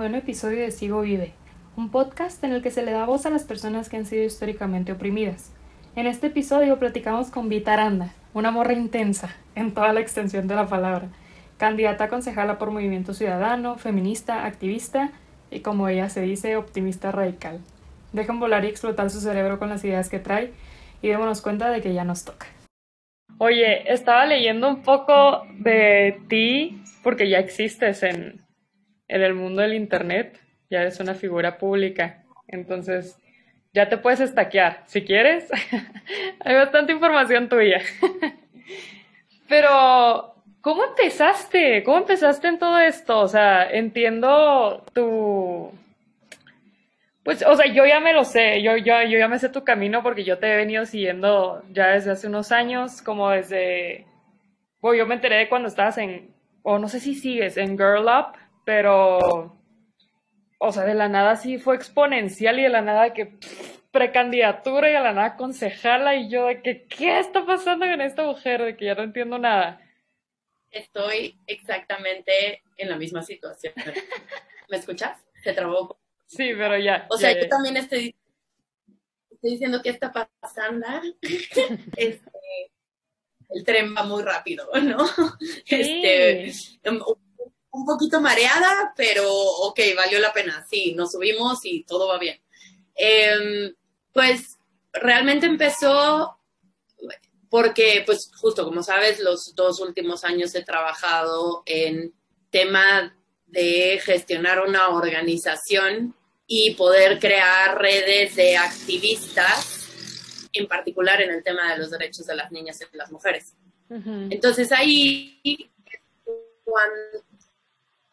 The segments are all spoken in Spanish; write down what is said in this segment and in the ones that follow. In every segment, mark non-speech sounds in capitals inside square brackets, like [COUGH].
Noveno episodio de Sigo Vive, un podcast en el que se le da voz a las personas que han sido históricamente oprimidas. En este episodio platicamos con Vita Aranda, una morra intensa, en toda la extensión de la palabra, candidata a concejala por Movimiento Ciudadano, feminista, activista y, como ella se dice, optimista radical. Dejen volar y explotar su cerebro con las ideas que trae y démonos cuenta de que ya nos toca. Oye, estaba leyendo un poco de ti porque ya existes en, en el mundo del Internet, ya eres una figura pública, entonces ya te puedes estaquear, si quieres. [LAUGHS] Hay bastante información tuya. [LAUGHS] Pero, ¿cómo empezaste? ¿Cómo empezaste en todo esto? O sea, entiendo tu... Pues, o sea, yo ya me lo sé, yo, yo, yo ya me sé tu camino porque yo te he venido siguiendo ya desde hace unos años, como desde... Bueno, yo me enteré de cuando estabas en, o no sé si sigues, en Girl Up, pero, o sea, de la nada sí fue exponencial y de la nada que precandidatura y de la nada concejala y yo de que, ¿qué está pasando con esta mujer? De que ya no entiendo nada. Estoy exactamente en la misma situación. [LAUGHS] ¿Me escuchas? Se trabó. Sí, pero ya. O sea, ya, yo también estoy, estoy diciendo qué está pasando. [LAUGHS] Este, el tren va muy rápido, ¿no? Este, un, poquito mareada, pero ok, valió la pena. Sí, nos subimos y todo va bien. Em, pues realmente empezó porque, pues justo como sabes, los dos últimos años he trabajado en tema de gestionar una organización y poder crear redes de activistas, en particular en el tema de los derechos de las niñas y de las mujeres. Entonces ahí cuando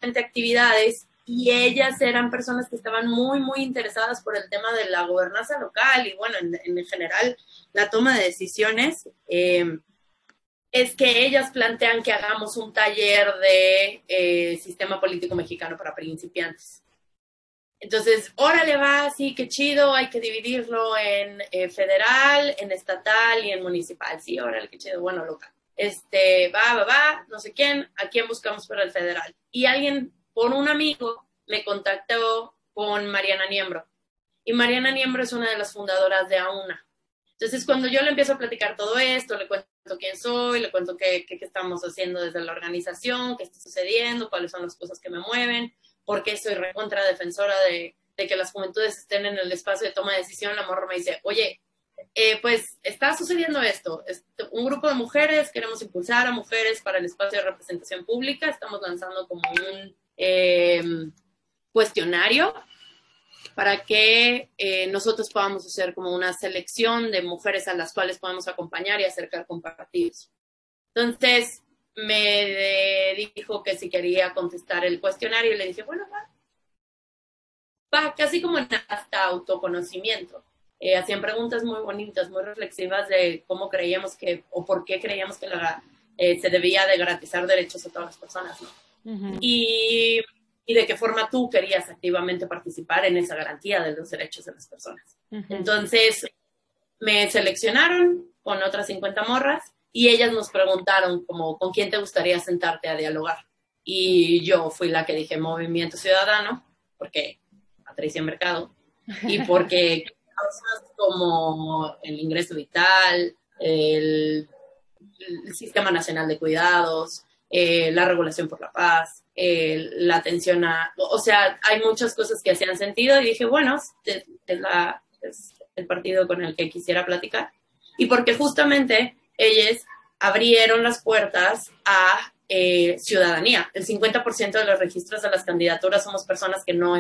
actividades y ellas eran personas que estaban muy, muy interesadas por el tema de la gobernanza local y bueno, en, en general la toma de decisiones. Eh, es que ellas plantean que hagamos un taller de eh, sistema político mexicano para principiantes. Entonces, órale va, sí, qué chido, hay que dividirlo en eh, federal, en estatal y en municipal. Sí, órale, qué chido, bueno, local. Este, va, va, va, no sé quién, a quién buscamos para el federal. Y alguien, por un amigo, me contactó con Mariana Niembro. Y Mariana Niembro es una de las fundadoras de AUNA. Entonces, cuando yo le empiezo a platicar todo esto, le cuento quién soy, le cuento qué, qué, qué estamos haciendo desde la organización, qué está sucediendo, cuáles son las cosas que me mueven, por qué soy recontra defensora de, de que las juventudes estén en el espacio de toma de decisión, la morra me dice, oye, eh, pues está sucediendo esto. Un grupo de mujeres, queremos impulsar a mujeres para el espacio de representación pública. Estamos lanzando como un eh, cuestionario para que eh, nosotros podamos hacer como una selección de mujeres a las cuales podamos acompañar y acercar con partidos. Entonces me dijo que si quería contestar el cuestionario y le dije, bueno, va. Va, casi como en hasta autoconocimiento. Eh, hacían preguntas muy bonitas, muy reflexivas de cómo creíamos que, o por qué creíamos que la, eh, se debía de garantizar derechos a todas las personas, ¿no? Ujú. y, y, de qué forma tú querías activamente participar en esa garantía de los derechos de las personas. Ujú. Entonces, me seleccionaron con otras 50 morras y ellas nos preguntaron como, ¿con quién te gustaría sentarte a dialogar? Y yo fui la que dije Movimiento Ciudadano, porque Patricia Mercado, y porque [LAUGHS] cosas como el ingreso vital, el, el Sistema Nacional de Cuidados, eh, la regulación por la paz, eh, la atención a... O sea, hay muchas cosas que hacían sentido y dije, bueno, es, es, la, es el partido con el que quisiera platicar. Y porque justamente ellos abrieron las puertas a eh, ciudadanía. El 50% de los registros de las candidaturas somos personas que no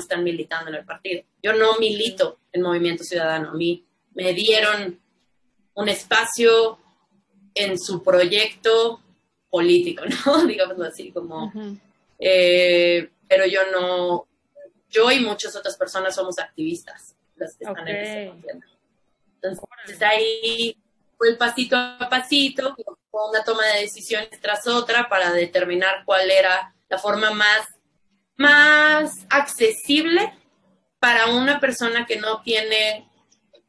están militando en el partido. Yo no milito en Movimiento Ciudadano. A mí me dieron un espacio en su proyecto político, [LAUGHS] ¿no? Digámoslo así, como... Uh -huh. eh, pero yo no... Yo y muchas otras personas somos activistas, las que están okay. en ese. Entonces ahí fue el pasito a pasito, una toma de decisiones tras otra para determinar cuál era la forma más más accesible para una persona que no tiene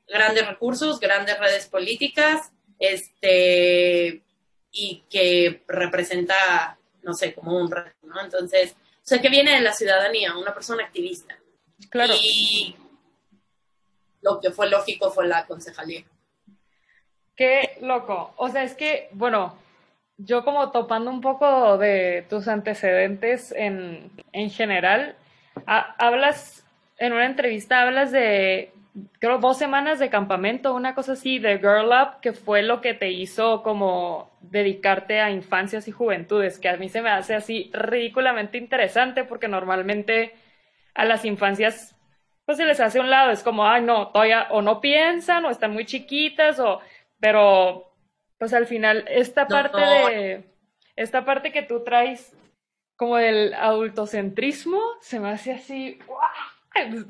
grandes recursos, grandes redes políticas, este, y que representa, no sé, como un reto, ¿no? Entonces, o sea, que viene de la ciudadanía, una persona activista. Claro. Y lo que fue lógico fue la concejalía. Qué loco. O sea, es que, bueno, yo como topando un poco de tus antecedentes en, en general, hablas, en una entrevista hablas de, creo, dos semanas de campamento, una cosa así, de Girl Up, que fue lo que te hizo como dedicarte a infancias y juventudes, que a mí se me hace así ridículamente interesante porque normalmente a las infancias pues se les hace un lado, es como, ay, no, todavía o no piensan o están muy chiquitas o, pero pues al final esta parte de, esta parte que tú traes como del adultocentrismo, se me hace así,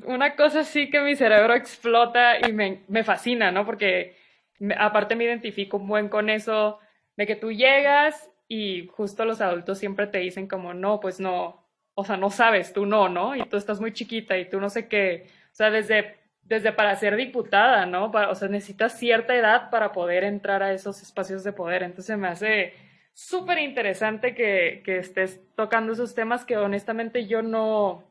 una cosa así que mi cerebro explota y me, me fascina, ¿no? Porque aparte me identifico un buen con eso, de que tú llegas y justo los adultos siempre te dicen como, no, pues no, o sea, no sabes, tú no, ¿no? Y tú estás muy chiquita y tú no sé qué, o sea, desde, desde para ser diputada, ¿no? o sea, necesitas cierta edad para poder entrar a esos espacios de poder. Entonces me hace súper interesante que, que estés tocando esos temas que honestamente yo no,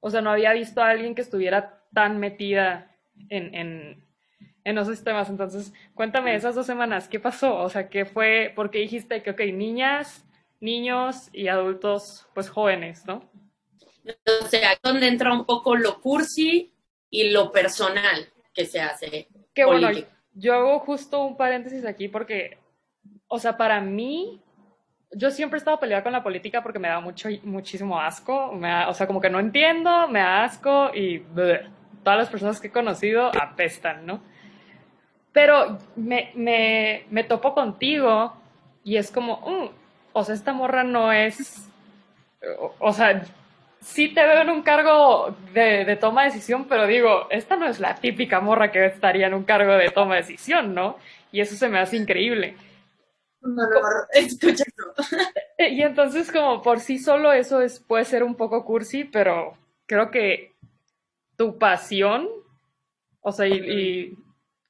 o sea, no había visto a alguien que estuviera tan metida en, en, en esos temas. Entonces, cuéntame esas dos semanas, ¿qué pasó? O sea, ¿qué fue? ¿Por qué dijiste que, ok, niñas, niños y adultos, pues jóvenes, ¿no? O sea, donde entra un poco lo cursi y lo personal que se hace. Qué bueno, yo hago justo un paréntesis aquí porque, o sea, para mí, yo siempre he estado peleada con la política porque me da mucho, muchísimo asco, me o sea, como que no entiendo, me da asco y todas las personas que he conocido apestan, ¿no? Pero me, me, me topo contigo y es como, mm, o sea, esta morra no es, o, sea, sí te veo en un cargo de, de, toma de decisión, pero digo, esta no es la típica morra que estaría en un cargo de toma de decisión, ¿no? Y eso se me hace increíble. No, no, [LAUGHS] escucha Y entonces como por sí solo eso es, puede ser un poco cursi, pero creo que tu pasión, o sea, y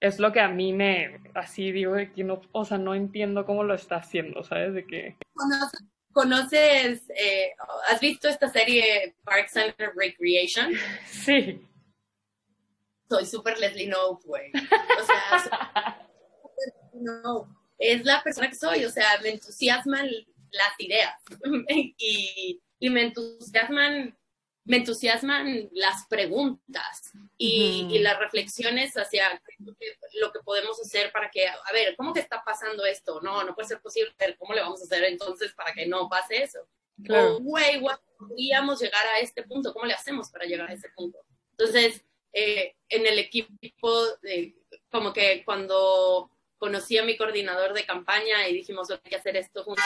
es lo que a mí me, así digo, de que no, o sea, no entiendo cómo lo está haciendo, ¿sabes? De que... ¿Conoces, eh, has visto esta serie Parks and Recreation? Sí. Soy súper Leslie Knope, güey. O sea, no, es la persona que soy, o sea, me entusiasman las ideas [LAUGHS] y, y me entusiasman me entusiasman las preguntas y, las reflexiones hacia lo que podemos hacer para que, a ver, ¿cómo que está pasando esto? No, no puede ser posible, ¿cómo le vamos a hacer entonces para que no pase eso? O, güey, podríamos llegar a este punto, ¿cómo le hacemos para llegar a ese punto? Entonces, eh, en el equipo, como que cuando conocí a mi coordinador de campaña y dijimos, hay que hacer esto juntos,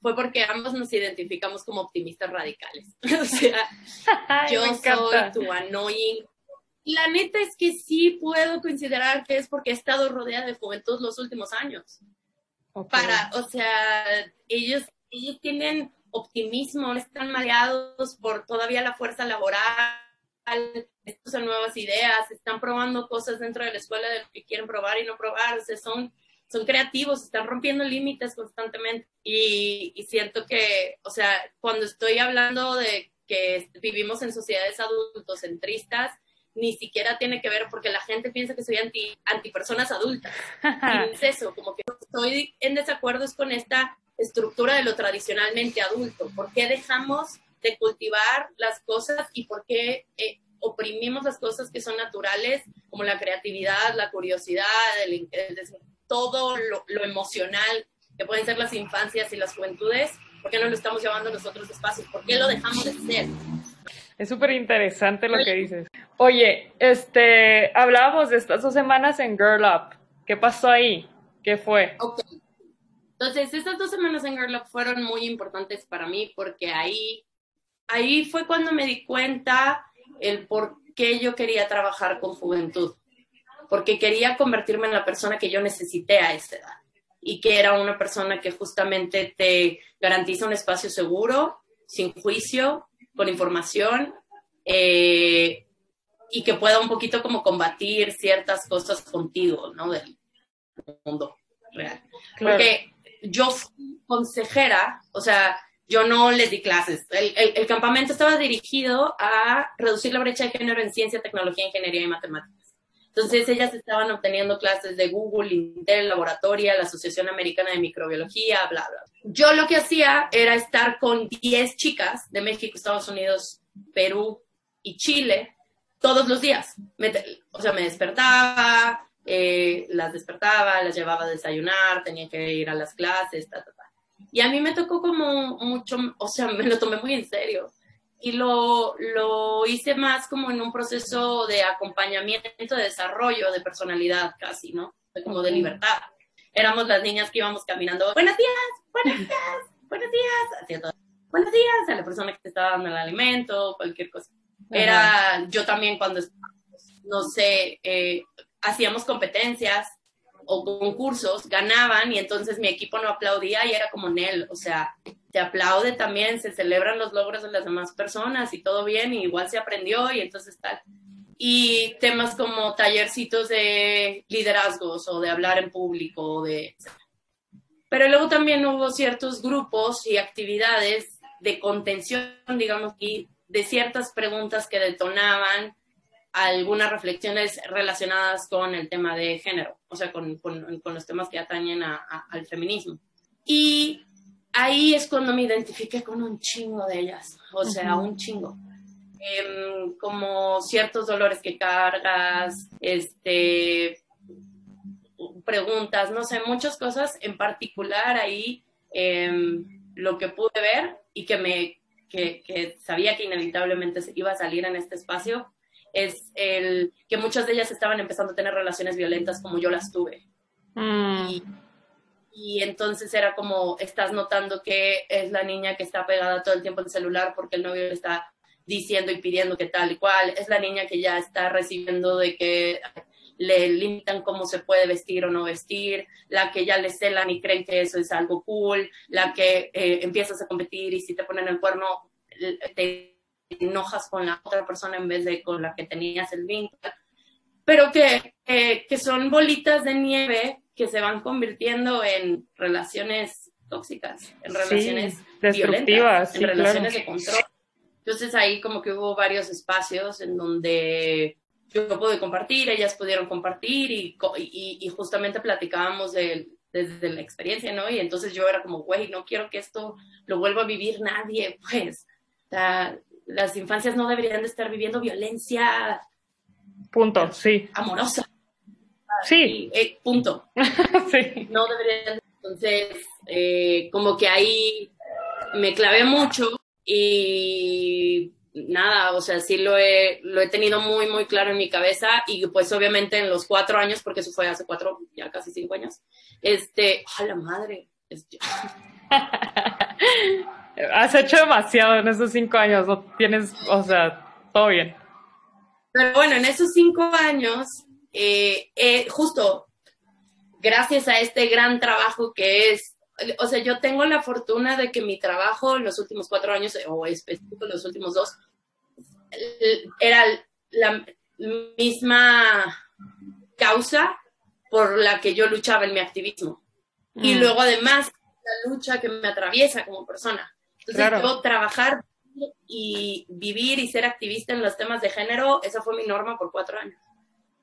fue porque ambos nos identificamos como optimistas radicales. [LAUGHS] o sea, yo soy tu annoying. La neta es que sí puedo considerar que es porque he estado rodeada de juventud los últimos años. Para, o sea, ellos, ellos tienen optimismo, están mareados por todavía la fuerza laboral, son nuevas ideas, están probando cosas dentro de la escuela de lo que quieren probar y no probar, o sea, son son creativos, están rompiendo límites constantemente y, siento que, o sea, cuando estoy hablando de que vivimos en sociedades adultocentristas, ni siquiera tiene que ver porque la gente piensa que soy anti, anti personas adultas. [LAUGHS] y es eso, como que estoy en desacuerdo con esta estructura de lo tradicionalmente adulto. ¿Por qué dejamos de cultivar las cosas y por qué eh, oprimimos las cosas que son naturales, como la creatividad, la curiosidad, el, el, todo lo, emocional que pueden ser las infancias y las juventudes, ¿por qué no lo estamos llevando a los otros espacios? ¿Por qué lo dejamos de ser? Es súper interesante lo que dices. Oye, este, hablábamos de estas dos semanas en Girl Up. ¿Qué pasó ahí? ¿Qué fue? Ok. Entonces, estas dos semanas en Girl Up fueron muy importantes para mí porque ahí, ahí fue cuando me di cuenta el por qué yo quería trabajar con juventud porque quería convertirme en la persona que yo necesité a esa edad y que era una persona que justamente te garantiza un espacio seguro, sin juicio, con información eh, y que pueda un poquito como combatir ciertas cosas contigo, ¿no? Del mundo real. Porque yo fui consejera, o sea, yo no les di clases. El, el, campamento estaba dirigido a reducir la brecha de género en ciencia, tecnología, ingeniería y matemáticas. Entonces ellas estaban obteniendo clases de Google, Intel, Laboratoria, la Asociación Americana de Microbiología, bla, bla. Yo lo que hacía era estar con 10 chicas de México, Estados Unidos, Perú y Chile todos los días. o sea, me despertaba, eh, las despertaba, las llevaba a desayunar, tenía que ir a las clases, ta, ta, ta. Y a mí me tocó como mucho, o sea, me lo tomé muy en serio. Y lo, lo hice más como en un proceso de acompañamiento, de desarrollo, de personalidad casi, ¿no? Como de libertad. Éramos las niñas que íbamos caminando, buenos días, buenos días, buenos días, buenos días a la persona que te estaba dando el alimento, cualquier cosa. Era yo también cuando, no sé, eh, hacíamos competencias o concursos, ganaban y entonces mi equipo no aplaudía y era como Nel, o sea, te aplaude también, se celebran los logros de las demás personas y todo bien y igual se aprendió y entonces tal. Y temas como tallercitos de liderazgos o de hablar en público, de... Pero luego también hubo ciertos grupos y actividades de contención, digamos, y de ciertas preguntas que detonaban algunas reflexiones relacionadas con el tema de género, o sea, con, con, los temas que atañen al feminismo. Y ahí es cuando me identifiqué con un chingo de ellas, o sea, un chingo. Em, como ciertos dolores que cargas, este, preguntas, no sé, muchas cosas, en particular ahí em, lo que pude ver y que me que, que, sabía que inevitablemente iba a salir en este espacio es el que muchas de ellas estaban empezando a tener relaciones violentas como yo las tuve. Mm. Y, y, entonces era como, estás notando que es la niña que está pegada todo el tiempo al celular porque el novio le está diciendo y pidiendo que tal y cual, es la niña que ya está recibiendo de que le limitan cómo se puede vestir o no vestir, la que ya le celan y creen que eso es algo cool, la que eh, empiezas a competir y si te ponen el cuerno te enojas con la otra persona en vez de con la que tenías el vínculo, pero que, que son bolitas de nieve que se van convirtiendo en relaciones tóxicas, en relaciones destructivas, en relaciones de control. Entonces ahí como que hubo varios espacios en donde yo pude compartir, ellas pudieron compartir y, y, y justamente platicábamos de, desde la experiencia, ¿no? Y entonces yo era como, güey, no quiero que esto lo vuelva a vivir nadie, [LAUGHS] pues. O sea, las infancias no deberían de estar viviendo violencia. Punto, sí. Amorosa. Sí. Eh, punto. [LAUGHS] sí. No deberían. Entonces, eh, como que ahí me clavé mucho y nada, o sea, sí lo he, lo he tenido muy, muy claro en mi cabeza y pues obviamente en los cuatro años, porque eso fue hace cuatro, ya casi cinco años, este, a la madre. [LAUGHS] Has hecho demasiado en esos cinco años, no tienes, o sea, todo bien. Pero bueno, en esos cinco años, eh, eh, justo gracias a este gran trabajo que es, o sea, yo tengo la fortuna de que mi trabajo en los últimos cuatro años, o específico los últimos dos, era la misma causa por la que yo luchaba en mi activismo. Y mm. luego además la lucha que me atraviesa como persona. Entonces, yo trabajar y vivir y ser activista en los temas de género, esa fue mi norma por cuatro años.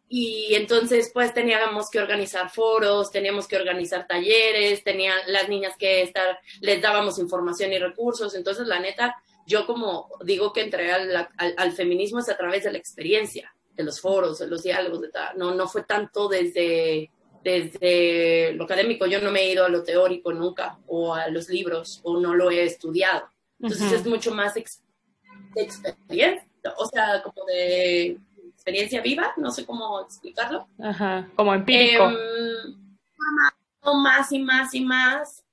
Y entonces, pues teníamos que organizar foros, teníamos que organizar talleres, tenían las niñas que estar, les dábamos información y recursos. Entonces, la neta, yo como digo que entré al, al, feminismo es a través de la experiencia, de los foros, de los diálogos, de tal. No, no fue tanto desde desde lo académico, yo no me he ido a lo teórico nunca, o a los libros, o no lo he estudiado. Entonces es mucho más de experiencia, o sea, como de experiencia viva, no sé cómo explicarlo. Ajá, como empírico. Eh, más y más y más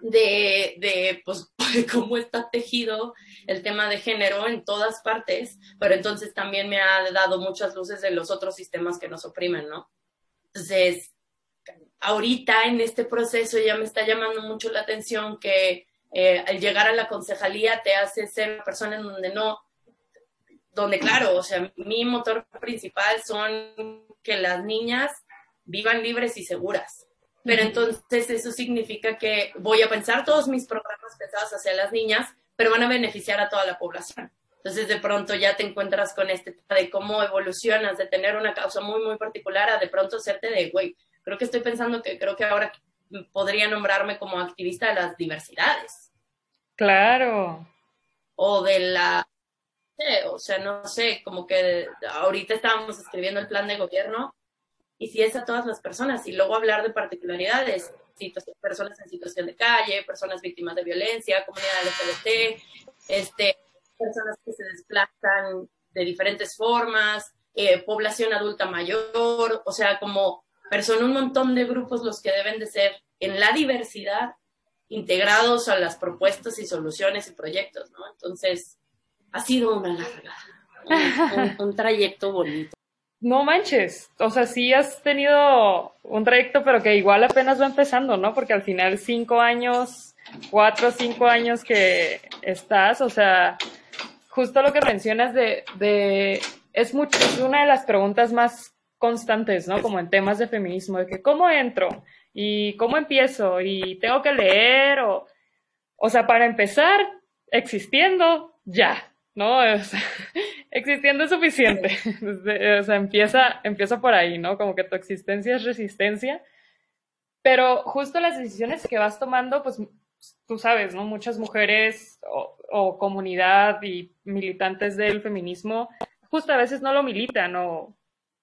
de, de pues, [LAUGHS] cómo está tejido el tema de género en todas partes, pero entonces también me ha dado muchas luces de los otros sistemas que nos oprimen, ¿no? Entonces, ahorita en este proceso ya me está llamando mucho la atención que eh, al llegar a la concejalía te hace ser una persona en donde no, donde claro, o sea, mi motor principal son que las niñas vivan libres y seguras. pero entonces eso significa que voy a pensar todos mis programas pensados hacia las niñas, pero van a beneficiar a toda la población. Entonces de pronto ya te encuentras con este de cómo evolucionas de tener una causa muy, muy particular a de pronto hacerte de, güey, creo que estoy pensando que creo que ahora podría nombrarme como activista de las diversidades. Claro. O de la, o sea, no sé, como que ahorita estábamos escribiendo el plan de gobierno y si es a todas las personas y luego hablar de particularidades, personas en situación de calle, personas víctimas de violencia, comunidad LGBT, este, personas que se desplazan de diferentes formas, eh, población adulta mayor, o sea, como son un montón de grupos los que deben de ser en la diversidad integrados a las propuestas y soluciones y proyectos, ¿no? Entonces, ha sido una larga, un trayecto bonito. No manches, o sea, sí has tenido un trayecto, pero que igual apenas va empezando, ¿no? Porque al final cinco años, cuatro o cinco años que estás, o sea, justo lo que mencionas de, de es, mucho, es una de las preguntas más constantes, ¿no? Como en temas de feminismo, de que cómo entro y cómo empiezo y tengo que leer o, o sea, para empezar, existiendo, ya, ¿no? [LAUGHS] existiendo es suficiente. [LAUGHS] o sea, empieza, empieza por ahí, ¿no? Como que tu existencia es resistencia. Pero justo las decisiones que vas tomando, pues tú sabes, ¿no? Muchas mujeres o, comunidad y militantes del feminismo, justo a veces no lo militan o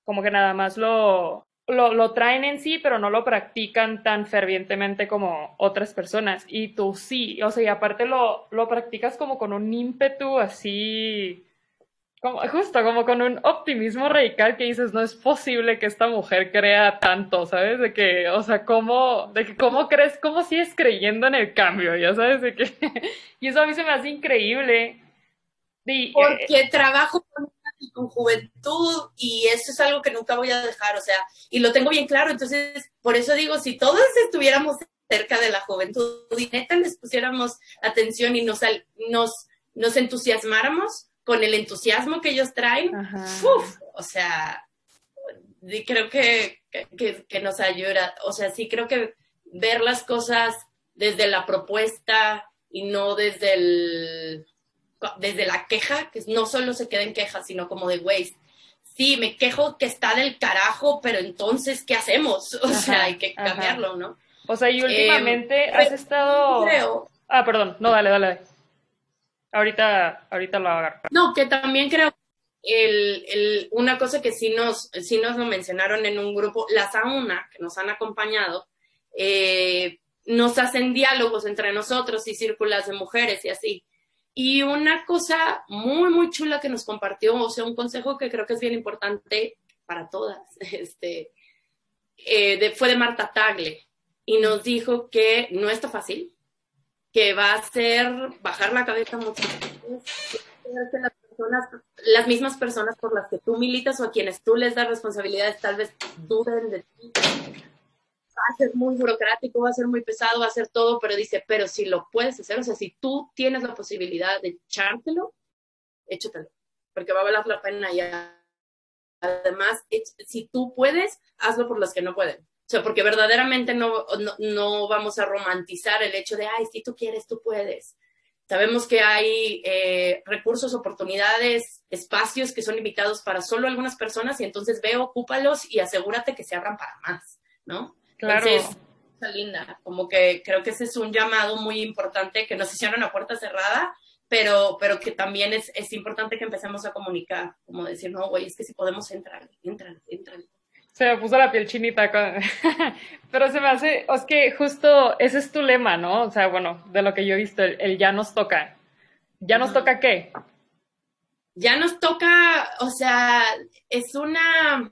como que nada más lo, lo, lo, traen en sí, pero no lo practican tan fervientemente como otras personas. Y tú sí, o sea, y aparte lo, lo practicas como con un ímpetu así como, justo como con un optimismo radical que dices, no es posible que esta mujer crea tanto, ¿sabes? De que, o sea, ¿cómo, de que, ¿cómo crees, cómo sigues creyendo en el cambio? Ya sabes, de que, [LAUGHS] y eso a mí se me hace increíble. Porque trabajo con, con juventud y eso es algo que nunca voy a dejar, o sea, y lo tengo bien claro, entonces, por eso digo, si todos estuviéramos cerca de la juventud y neta les pusiéramos atención y nos, nos, nos entusiasmáramos, con el entusiasmo que ellos traen, o sea, creo que, que, nos ayuda, o sea, sí creo que ver las cosas desde la propuesta y no desde el desde la queja, que no solo se queda en queja, sino como de, güey, sí, me quejo que está del carajo, pero entonces, ¿qué hacemos? [LAUGHS] O sea, hay que cambiarlo, ¿no? O sea, y últimamente has estado... Creo... Ah, perdón, no, dale, dale. Ahorita, ahorita lo agarro. No, que también creo el, el, una cosa que sí nos, sí nos lo mencionaron en un grupo, las AUNA, que nos han acompañado, eh, nos hacen diálogos entre nosotros y círculos de mujeres y así. Y una cosa muy, muy chula que nos compartió, o sea, un consejo que creo que es bien importante para todas, [LAUGHS] este, eh, fue de Marta Tagle, y nos dijo que no está fácil, que va a hacer bajar la cabeza mucho las personas, las mismas personas por las que tú militas o a quienes tú les das responsabilidades tal vez duden de ti. Va a ser muy burocrático, va a ser muy pesado, va a ser todo, pero dice, pero si lo puedes hacer, o sea, si tú tienes la posibilidad de echártelo, échatelo, porque va a valer la pena y además, si tú puedes, hazlo por los que no pueden. O sea, porque verdaderamente no, no, vamos a romantizar el hecho de, ay, si tú quieres, tú puedes. Sabemos que hay eh, recursos, oportunidades, espacios que son limitados para solo algunas personas y entonces ve, ocúpalos y asegúrate que se abran para más, ¿no? Claro. Entonces, linda, como que creo que ese es un llamado muy importante que nos hicieron a puerta cerrada, pero, pero que también es, es importante que empecemos a comunicar, como decir, no, güey, es que si podemos entrar, entrar, entrar se me puso la piel chinita. [LAUGHS] Pero se me hace, es que justo ese es tu lema, ¿no? O sea, bueno, de lo que yo he visto, el, ya nos toca. ¿Ya nos toca qué? Ya nos toca, o sea, es una,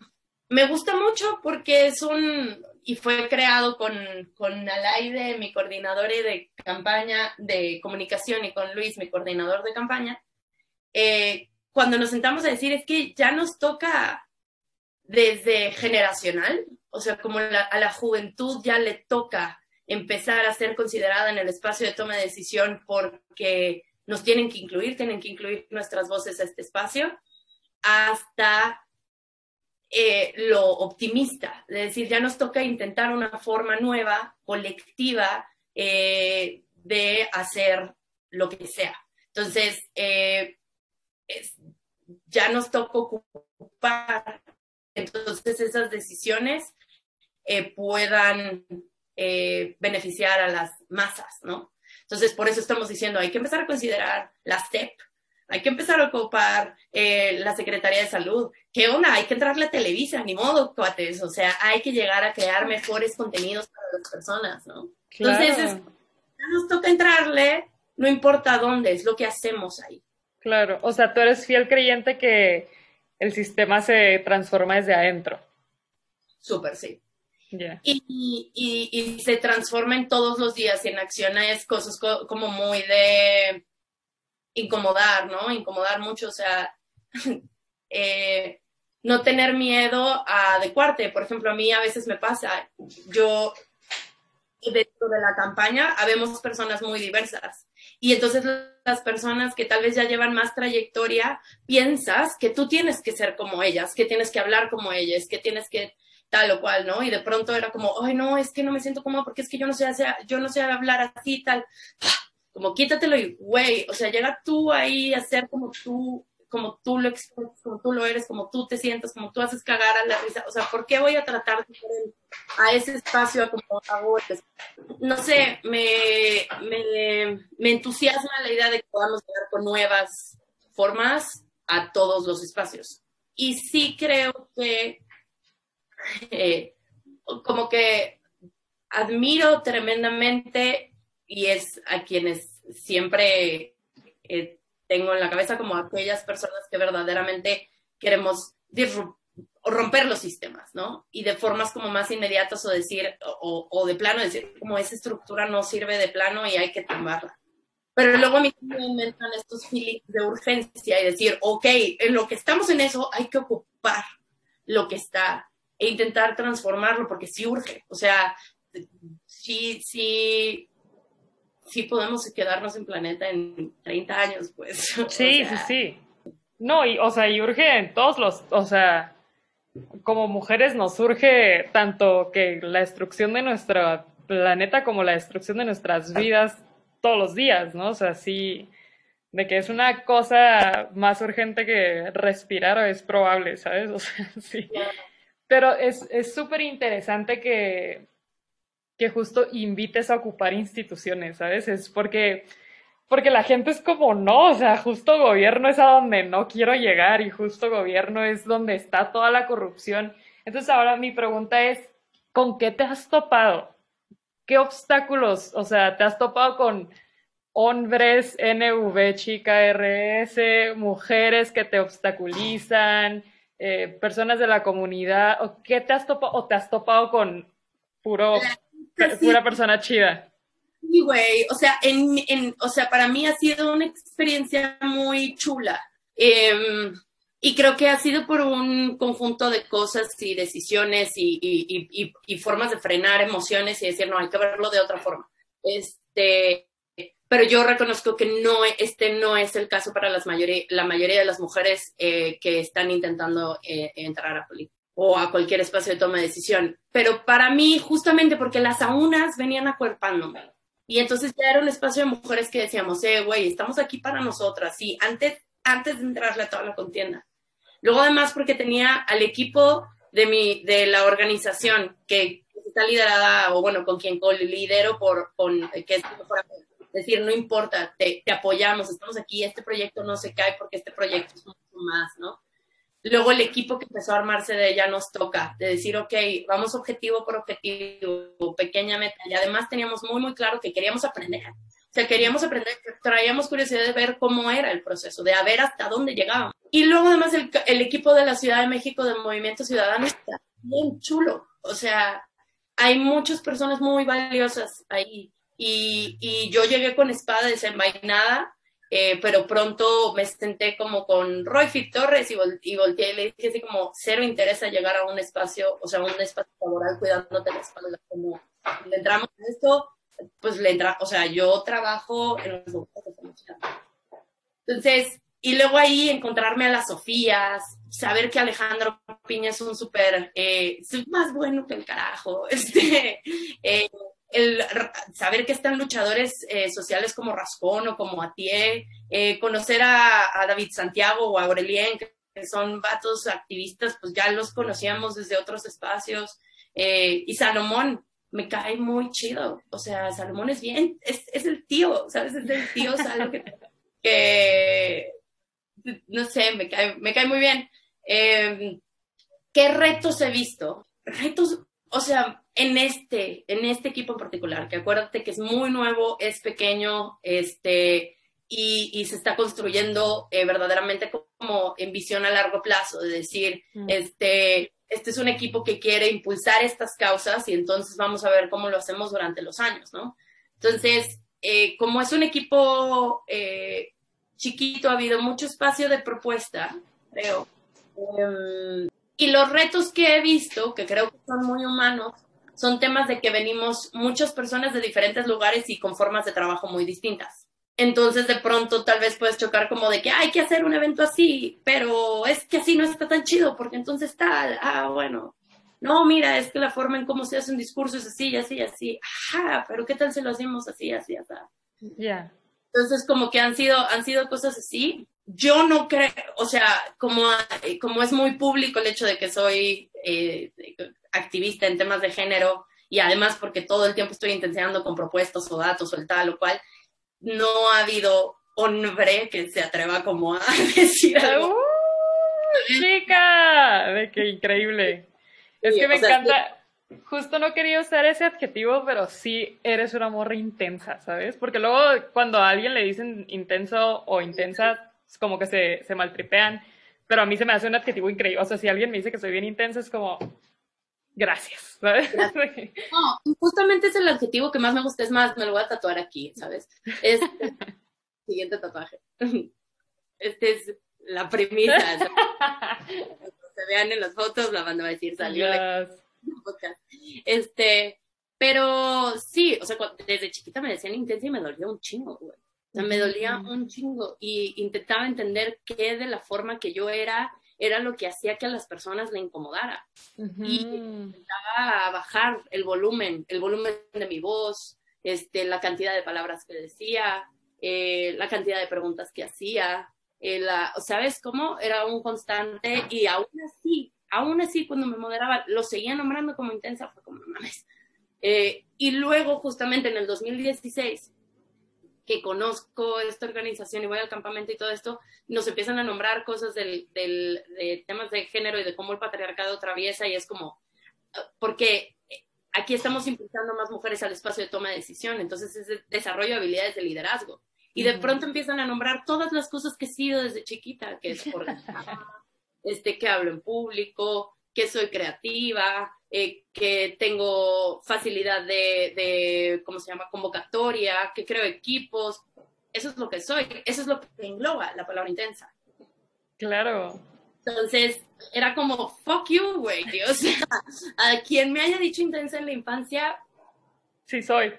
me gusta mucho porque es un, y fue creado con, con Alaide, mi coordinador de campaña de comunicación, y con Luis, mi coordinador de campaña. Eh, cuando nos sentamos a decir, es que ya nos toca desde generacional, o sea, como a la juventud ya le toca empezar a ser considerada en el espacio de toma de decisión porque nos tienen que incluir, tienen que incluir nuestras voces a este espacio, hasta eh, lo optimista, de decir, ya nos toca intentar una forma nueva, colectiva, eh, de hacer lo que sea. Entonces, eh, ya nos toca ocupar, entonces esas decisiones puedan beneficiar a las masas, ¿no? Entonces, por eso estamos diciendo, hay que empezar a considerar la STEP, hay que empezar a ocupar eh, la Secretaría de Salud. ¿Qué onda? Hay que entrarle a Televisa, ni modo, cuates. O sea, hay que llegar a crear mejores contenidos para las personas, ¿no? Entonces, ya nos toca entrarle, no importa dónde, es lo que hacemos ahí. Claro, o sea, tú eres fiel creyente que el sistema se transforma desde adentro. Súper, sí. Y, y, se transforma en todos los días y en acciones, cosas como muy de incomodar, ¿no? Incomodar mucho, o sea, [LAUGHS] eh, no tener miedo a adecuarte. Por ejemplo, a mí a veces me pasa, yo dentro de la campaña habemos personas muy diversas y entonces las personas que tal vez ya llevan más trayectoria piensas que tú tienes que ser como ellas, que tienes que hablar como ellas, que tienes que tal o cual, ¿no? Y de pronto era como, ay, no, es que no me siento cómodo porque es que yo no sé, yo no sé hablar así, tal como quítatelo y, güey, o sea, llega tú ahí a ser como tú, como tú lo expresas, como tú lo eres, como tú te sientes, como tú haces cagar a la risa, o sea, ¿por qué voy a tratar de ir a ese espacio como hago? No sé, me, me, me entusiasma la idea de que podamos llegar con nuevas formas a todos los espacios. Y sí creo que, eh, como que admiro tremendamente y es a quienes siempre eh, tengo en la cabeza como aquellas personas que verdaderamente queremos romper los sistemas, ¿no? Y de formas como más inmediatas o decir, o, de plano decir, como esa estructura no sirve de plano y hay que tumbarla. Pero luego a mí me inventan estos feelings de urgencia y decir, ok, en lo que estamos en eso hay que ocupar lo que está e intentar transformarlo porque sí urge. O sea, sí, sí, sí podemos quedarnos en planeta en 30 años, pues. [LAUGHS] Sí, sí, sí. No, y, o sea, y urge en todos los, o sea, como mujeres nos urge tanto que la destrucción de nuestro planeta como la destrucción de nuestras vidas todos los días, ¿no? O sea, sí, de que es una cosa más urgente que respirar es probable, ¿sabes? [LAUGHS] O sea, sí. Pero es súper interesante que, que justo invites a ocupar instituciones, ¿sabes? Es porque, porque la gente es como, no, o sea, justo gobierno es a donde no quiero llegar y justo gobierno es donde está toda la corrupción. Entonces ahora mi pregunta es, ¿con qué te has topado? ¿Qué obstáculos? O sea, ¿te has topado con hombres, NV, chica, RS, mujeres que te obstaculizan, eh, personas de la comunidad? ¿O qué te has topado? ¿O te has topado con puro pura persona chida. Sí, güey, o sea, en, en, o sea, para mí ha sido una experiencia muy chula. Em, y creo que ha sido por un conjunto de cosas y decisiones y, y, y, formas de frenar emociones y decir, no, hay que verlo de otra forma. Este, pero yo reconozco que no, este no es el caso para las mayoría, la mayoría de las mujeres eh, que están intentando eh, entrar a política o a cualquier espacio de toma de decisión. Pero para mí, justamente porque las aunas venían acuerpándome. Y entonces ya era un espacio de mujeres que decíamos, eh, güey, estamos aquí para nosotras, sí, antes, antes de entrarle a toda la contienda. Luego además porque tenía al equipo de, mi, de la organización que está liderada, o bueno, con quien lidero por, con, que es decir, no importa, te, te apoyamos, estamos aquí, este proyecto no se cae porque este proyecto es mucho más, ¿no? Luego el equipo que empezó a armarse de ella nos toca, de decir, ok, vamos objetivo por objetivo, pequeña meta. Y además teníamos muy, muy claro que queríamos aprender. O sea, queríamos aprender, traíamos curiosidad de ver cómo era el proceso, de a ver hasta dónde llegábamos. Y luego además el, equipo de la Ciudad de México del Movimiento Ciudadano está bien chulo. O sea, hay muchas personas muy valiosas ahí. Y, y yo llegué con espada desenvainada eh, pero pronto me senté como con Roy Fit Torres y, y, volteé y le dije así como, cero interesa llegar a un espacio, o sea, un espacio laboral cuidándote la espalda, como le entramos en esto, pues le entra, o sea, yo trabajo en los lugares de Entonces, y luego ahí encontrarme a las Sofías, saber que Alejandro Piña es un súper, eh, más bueno que el carajo, [LAUGHS] este, eh, el, saber que están luchadores eh, sociales como Rascón o como Atié, eh, conocer a, David Santiago o a Aurelien, que son vatos activistas, pues ya los conocíamos desde otros espacios, y Salomón, me cae muy chido, o sea, Salomón es bien, es, el tío, ¿sabes? Es el tío, ¿sabes? [LAUGHS] que no sé, me cae, me cae muy bien. Em, ¿Qué retos he visto? Retos, o sea, en este, en este equipo en particular, que acuérdate que es muy nuevo, es pequeño, este, y, y se está construyendo eh, verdaderamente como en visión a largo plazo, de decir, mm. este, este es un equipo que quiere impulsar estas causas y entonces vamos a ver cómo lo hacemos durante los años, ¿no? Entonces, eh, como es un equipo eh, chiquito, ha habido mucho espacio de propuesta, creo. Em, y los retos que he visto, que creo que son muy humanos, son temas de que venimos muchas personas de diferentes lugares y con formas de trabajo muy distintas. Entonces de pronto tal vez puedes chocar como de que hay que hacer un evento así, pero es que así no está tan chido porque entonces tal, ah, bueno, no, mira, es que la forma en cómo se hace un discurso es así, así, así, ajá, pero ¿qué tal si lo hacemos así, así, así? Ya. Entonces, como que han sido, han sido cosas así. Yo no creo, o sea, como, como es muy público el hecho de que soy eh, activista en temas de género y además porque todo el tiempo estoy intencionando con propuestas o datos o el tal o cual, no ha habido hombre que se atreva como a [LAUGHS] decir algo. ¡Uh, chica, de qué increíble. Es que me encanta justo no quería usar ese adjetivo, pero sí eres una morra intensa, ¿sabes? Porque luego cuando a alguien le dicen intenso o intensa, es como que se, se maltripean, pero a mí se me hace un adjetivo increíble. O sea, si alguien me dice que soy bien intensa, es como, gracias, ¿sabes? [LAUGHS] No, justamente es el adjetivo que más me gusta, es más, me lo voy a tatuar aquí, ¿sabes? Es [LAUGHS] siguiente tatuaje. Este es la premisa. [LAUGHS] se vean en las fotos, la banda va a decir, salió [LAUGHS] Este, pero sí, o sea, desde chiquita me decían intensa y me dolía un chingo, güey. O sea, me dolía un chingo y intentaba entender qué de la forma que yo era era lo que hacía que a las personas le incomodara. Y intentaba bajar el volumen, el volumen de mi voz, este, la cantidad de palabras que decía, eh, la cantidad de preguntas que hacía. Eh, la, ¿Sabes cómo? Era un constante y aún así aún así cuando me moderaba lo seguía nombrando como intensa, fue como, mames. Eh, y luego, justamente en el 2016, que conozco esta organización y voy al campamento y todo esto, nos empiezan a nombrar cosas del, del, de temas de género y de cómo el patriarcado atraviesa y es como, porque aquí estamos impulsando más mujeres al espacio de toma de decisión, entonces es desarrollo de habilidades de liderazgo. Y de pronto empiezan a nombrar todas las cosas que he sido desde chiquita, que es por [LAUGHS] este, que hablo en público, que soy creativa, eh, que tengo facilidad de, de, ¿cómo se llama?, convocatoria, que creo equipos. Eso es lo que soy, eso es lo que engloba la palabra intensa. Claro. Entonces, era como, fuck you, güey. [LAUGHS] O sea, a quien me haya dicho intensa en la infancia. Sí, soy.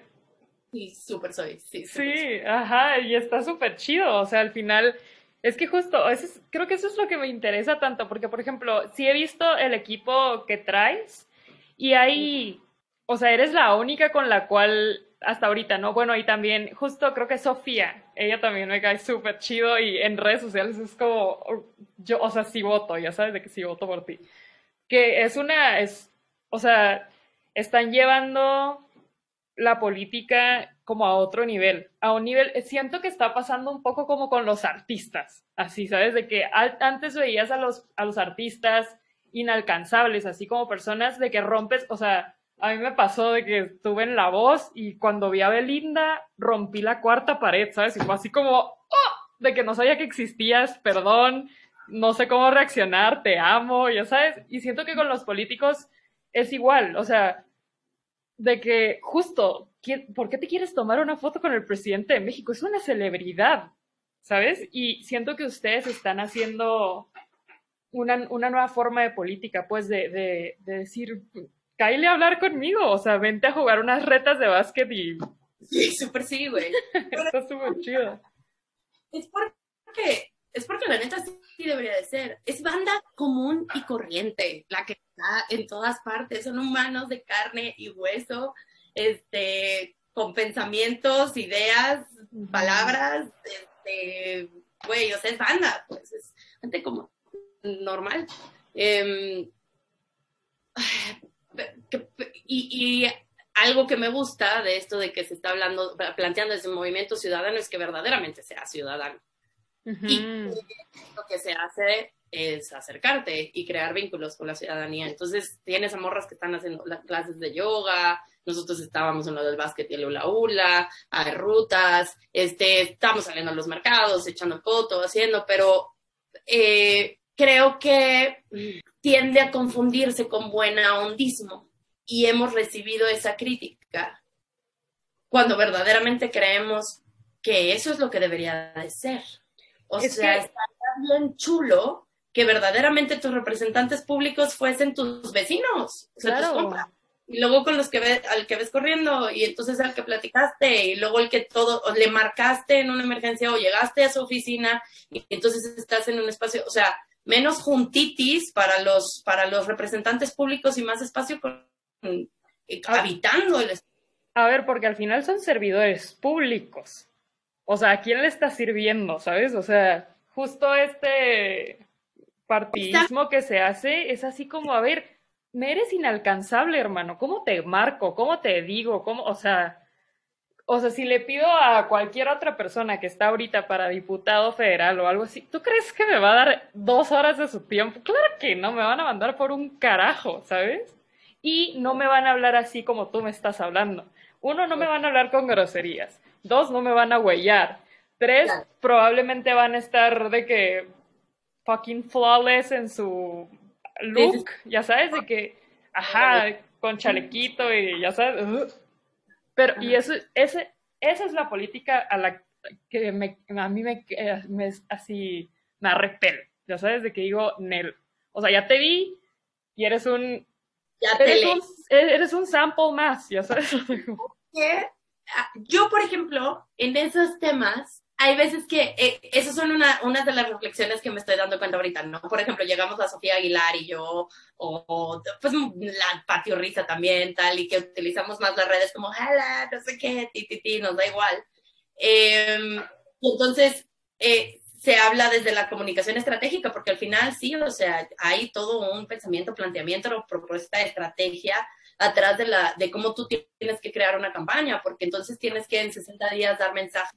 Sí, súper soy. Sí, sí ajá, y está súper chido. O sea, al final es que justo, eso creo que eso es lo que me interesa tanto, porque por ejemplo, si he visto el equipo que traes y hay, o sea, eres la única con la cual hasta ahorita, ¿no? Bueno, y también justo creo que Sofía, ella también me cae súper chido y en redes sociales es como, yo, o sea, sí voto, ya sabes de que sí voto por ti. Que es una, es, o sea, están llevando la política como a otro nivel, a un nivel, siento que está pasando un poco como con los artistas, así, ¿sabes? De que antes veías a los, a los artistas inalcanzables, así como personas de que rompes, o sea, a mí me pasó de que estuve en La Voz y cuando vi a Belinda rompí la cuarta pared, ¿sabes? Y fue así como, ¡oh! De que no sabía que existías, perdón, no sé cómo reaccionar, te amo, ya sabes. Y siento que con los políticos es igual, o sea, de que justo, ¿por qué te quieres tomar una foto con el presidente de México? Es una celebridad, ¿sabes? Y siento que ustedes están haciendo una, nueva forma de política, pues de, de, de decir, cállale a hablar conmigo, o sea, vente a jugar unas retas de básquet y... Sí, súper sí, güey. [LAUGHS] Está súper chido. Es porque es porque la neta sí, debería de ser. Es banda común y corriente, la que está en todas partes. Son humanos de carne y hueso, este, con pensamientos, ideas, palabras, este, güey, o sea, es banda, pues es gente como normal. Em, y, y algo que me gusta de esto de que se está hablando, planteando ese movimiento ciudadano es que verdaderamente sea ciudadano. Y lo que se hace es acercarte y crear vínculos con la ciudadanía. Entonces, tienes a morras que están haciendo las clases de yoga, nosotros estábamos en lo del básquet y el hula hula, hay rutas, este, estamos saliendo a los mercados, echando fotos, haciendo, pero eh, creo que tiende a confundirse con buena hondismo y hemos recibido esa crítica cuando verdaderamente creemos que eso es lo que debería de ser. O sea, está bien chulo que verdaderamente tus representantes públicos fuesen tus vecinos, o sea, tus Y luego con los que ves, al que ves corriendo, y entonces al que platicaste, y luego el que todo, le marcaste en una emergencia o llegaste a su oficina, y entonces estás en un espacio, o sea, menos juntitis para los, para los representantes públicos y más espacio con, eh, habitando el A ver, porque al final son servidores públicos. O sea, ¿a quién le está sirviendo, sabes? O sea, justo este partidismo que se hace es así como, a ver, me eres inalcanzable, hermano. ¿Cómo te marco? ¿Cómo te digo? ¿Cómo? O sea, o sea, si le pido a cualquier otra persona que está ahorita para diputado federal o algo así, ¿tú crees que me va a dar dos horas de su tiempo? Claro que no, me van a mandar por un carajo, ¿sabes? Y no me van a hablar así como tú me estás hablando. Uno, no me van a hablar con groserías. Dos, no me van a huellar. Tres, probablemente van a estar de que fucking flawless en su look, ya sabes, de que, ajá, con chalequito y ya sabes. Pero, y eso, ese, esa es la política a la que me, a mí me, me así, me arrepele, ya sabes, de que digo, Nel, o sea, ya te vi y eres un, ya eres, un eres un sample más, ya sabes. ¿Qué? Ah, yo, por ejemplo, en esos temas, hay veces que eh, esas son una, una, de las reflexiones que me estoy dando cuenta ahorita, ¿no? Por ejemplo, llegamos a Sofía Aguilar y yo, o, pues la Patio Risa también, tal, y que utilizamos más las redes como, jala, no sé qué, ti, ti, ti, nos da igual. Eh, y entonces, eh, se habla desde la comunicación estratégica, porque al final sí, o sea, hay todo un pensamiento, planteamiento, propuesta, estrategia atrás de, la, de cómo tú tienes que crear una campaña, porque entonces tienes que en 60 días dar mensaje.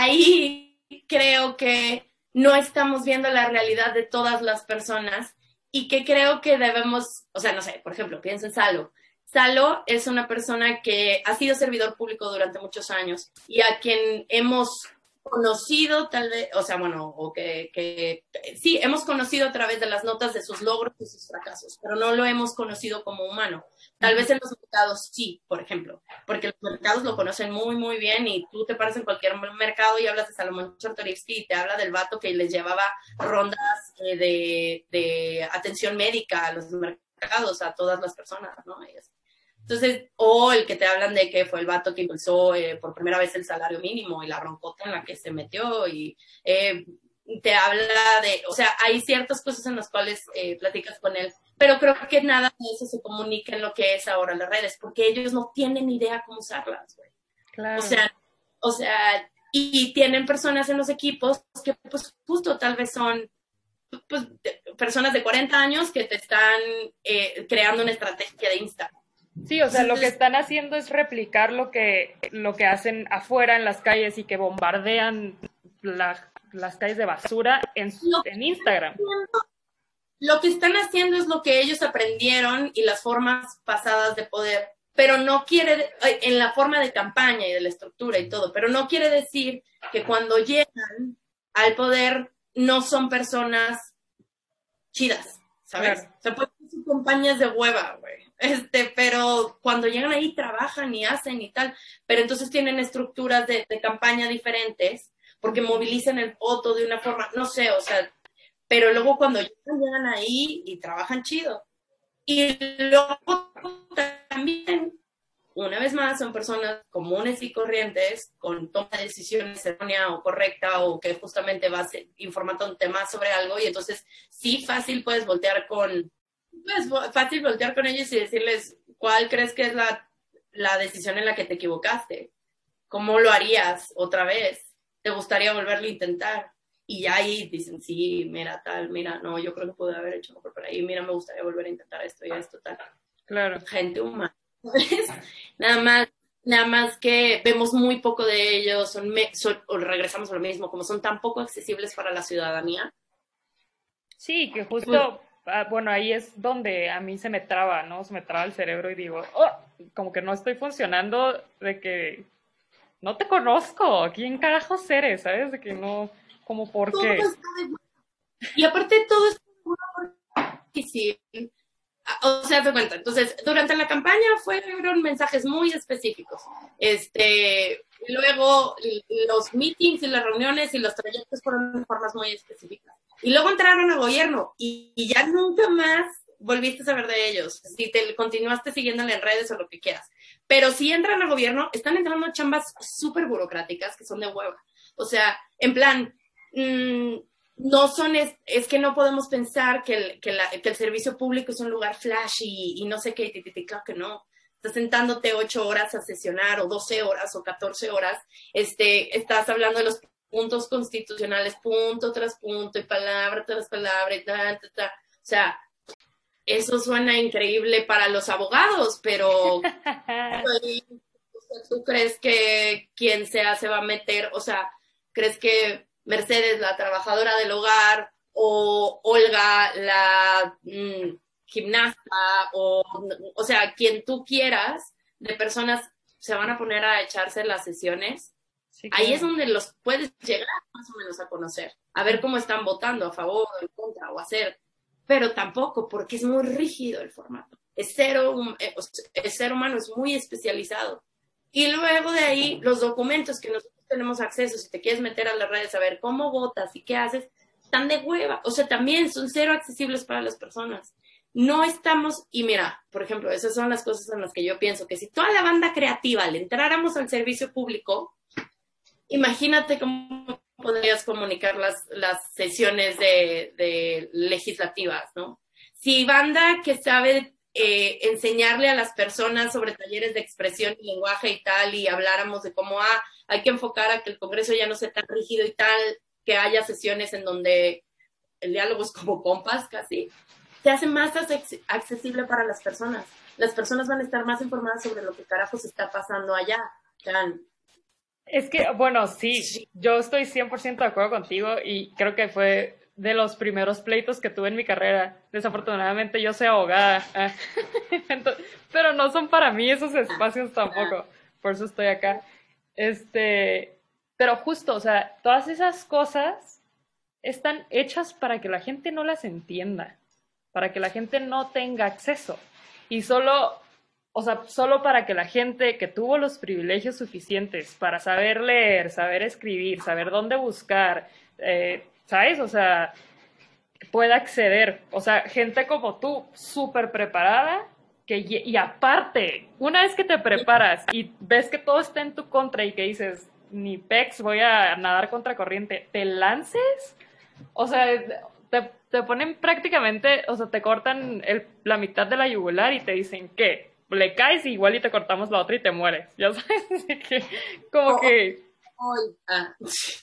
Ahí creo que no estamos viendo la realidad de todas las personas y que creo que debemos, o sea, no sé, por ejemplo, pienso en Salo. Salo es una persona que ha sido servidor público durante muchos años y a quien hemos conocido tal vez, o sea, bueno, o que, que, sí, hemos conocido a través de las notas de sus logros y sus fracasos, pero no lo hemos conocido como humano. Tal vez en los mercados sí, por ejemplo, porque los mercados lo conocen muy, muy bien y tú te paras en cualquier mercado y hablas de Salomón Chertorivsky y te habla del vato que les llevaba rondas eh, de, de, atención médica a los mercados, a todas las personas, ¿no? Entonces, o el que te hablan de que fue el vato que impulsó eh, por primera vez el salario mínimo y la roncota en la que se metió y eh, te habla de, o sea, hay ciertas cosas en las cuales eh, platicas con él, pero creo que nada de eso se comunica en lo que es ahora las redes, porque ellos no tienen idea cómo usarlas, güey. Claro. O sea, o sea, y tienen personas en los equipos que pues justo tal vez son pues, personas de 40 años que te están creando una estrategia de Instagram Sí, o sea, lo que están haciendo es replicar lo que, lo que hacen afuera en las calles y que bombardean las calles de basura en, en Instagram. Lo que están haciendo es lo que ellos aprendieron y las formas pasadas de poder, pero no quiere, en la forma de campaña y de la estructura y todo, pero no quiere decir que cuando llegan al poder no son personas chidas, ¿sabes? O sea, pueden ser compañías de hueva, güey. Este, pero cuando llegan ahí trabajan y hacen y tal, pero entonces tienen estructuras de, campaña diferentes porque movilizan el voto de una forma, no sé, o sea, pero luego cuando llegan, ahí y trabajan chido. Y luego también una vez más, son personas comunes y corrientes con toma de decisiones errónea o correcta o que justamente vas informando un tema sobre algo y entonces sí fácil puedes voltear con, pues fácil voltear con ellos y decirles cuál crees que es la, la decisión en la que te equivocaste, cómo lo harías otra vez, te gustaría volverlo a intentar. Y ya ahí dicen, sí, mira, tal, mira, no, yo creo que pude haber hecho mejor por ahí, mira, me gustaría volver a intentar esto y esto, tal. Claro. Gente humana. nada más, nada más que vemos muy poco de ellos, son, o regresamos a lo mismo, como son tan poco accesibles para la ciudadanía. Sí, que justo, ah, bueno, ahí es donde a mí se me traba, ¿no? Se me traba el cerebro y digo, oh, como que no estoy funcionando de que no te conozco, ¿quién carajos eres? ¿Sabes? De que no como por qué. Y aparte todo es difícil. O sea, te cuenta. Entonces, durante la campaña fueron mensajes muy específicos. Este, luego los meetings y las reuniones y los trayectos fueron de formas muy específicas. Y luego entraron al gobierno y, ya nunca más volviste a saber de ellos. Si te continuaste siguiéndole en redes o lo que quieras. Pero si entran al gobierno, están entrando chambas súper burocráticas que son de hueva. O sea, en plan, Mm, no son, es, es, que no podemos pensar que el, que, el, servicio público es un lugar flashy y, no sé qué, claro que no. Estás sentándote ocho horas a sesionar o doce horas o catorce horas, este, estás hablando de los puntos constitucionales, punto tras punto y palabra tras palabra y ta, ta, ta. O sea, eso suena increíble para los abogados, pero [LAUGHS] ¿tú crees que quien sea se va a meter? O sea, ¿crees que Mercedes, la trabajadora del hogar, o Olga, la mm, gimnasta, o, o sea, quien tú quieras, de personas se van a poner a echarse las sesiones. Ahí es donde los puedes llegar más o menos a conocer, a ver cómo están votando a favor o en contra o hacer, pero tampoco porque es muy rígido el formato. Es cero, eh, el ser humano es muy especializado. Y luego de ahí, los documentos que nosotros tenemos acceso, si te quieres meter a las redes a ver cómo votas y qué haces, están de hueva. O sea, también son cero accesibles para las personas. No estamos, y mira, por ejemplo, esas son las cosas en las que yo pienso que si toda la banda creativa le entráramos al servicio público, imagínate cómo podrías comunicar las, las sesiones de, de legislativas, ¿no? Si banda que sabe eh, enseñarle a las personas sobre talleres de expresión y lenguaje y tal, y habláramos de cómo ah, hay que enfocar a que el Congreso ya no sea tan rígido y tal, que haya sesiones en donde el diálogo es como compas casi, se hace más accesible para las personas. Las personas van a estar más informadas sobre lo que carajos está pasando allá. Es que, bueno, sí, yo estoy 100% de acuerdo contigo y creo que fue de los primeros pleitos que tuve en mi carrera. Desafortunadamente yo soy abogada, ah. [LAUGHS] pero no son para mí esos espacios tampoco, por eso estoy acá. Este, pero justo, o sea, todas esas cosas están hechas para que la gente no las entienda, para que la gente no tenga acceso y solo, o sea, solo para que la gente que tuvo los privilegios suficientes para saber leer, saber escribir, saber dónde buscar, eh, ¿sabes? O sea, pueda acceder. O sea, gente como tú, súper preparada, que, y aparte, una vez que te preparas y ves que todo está en tu contra y que dices, ni pex, voy a nadar contra corriente, te lances, o sea, te, te ponen prácticamente, o sea, te cortan la mitad de la yugular y te dicen que le caes y igual y te cortamos la otra y te mueres, ya sabes, [LAUGHS] que como oh, que...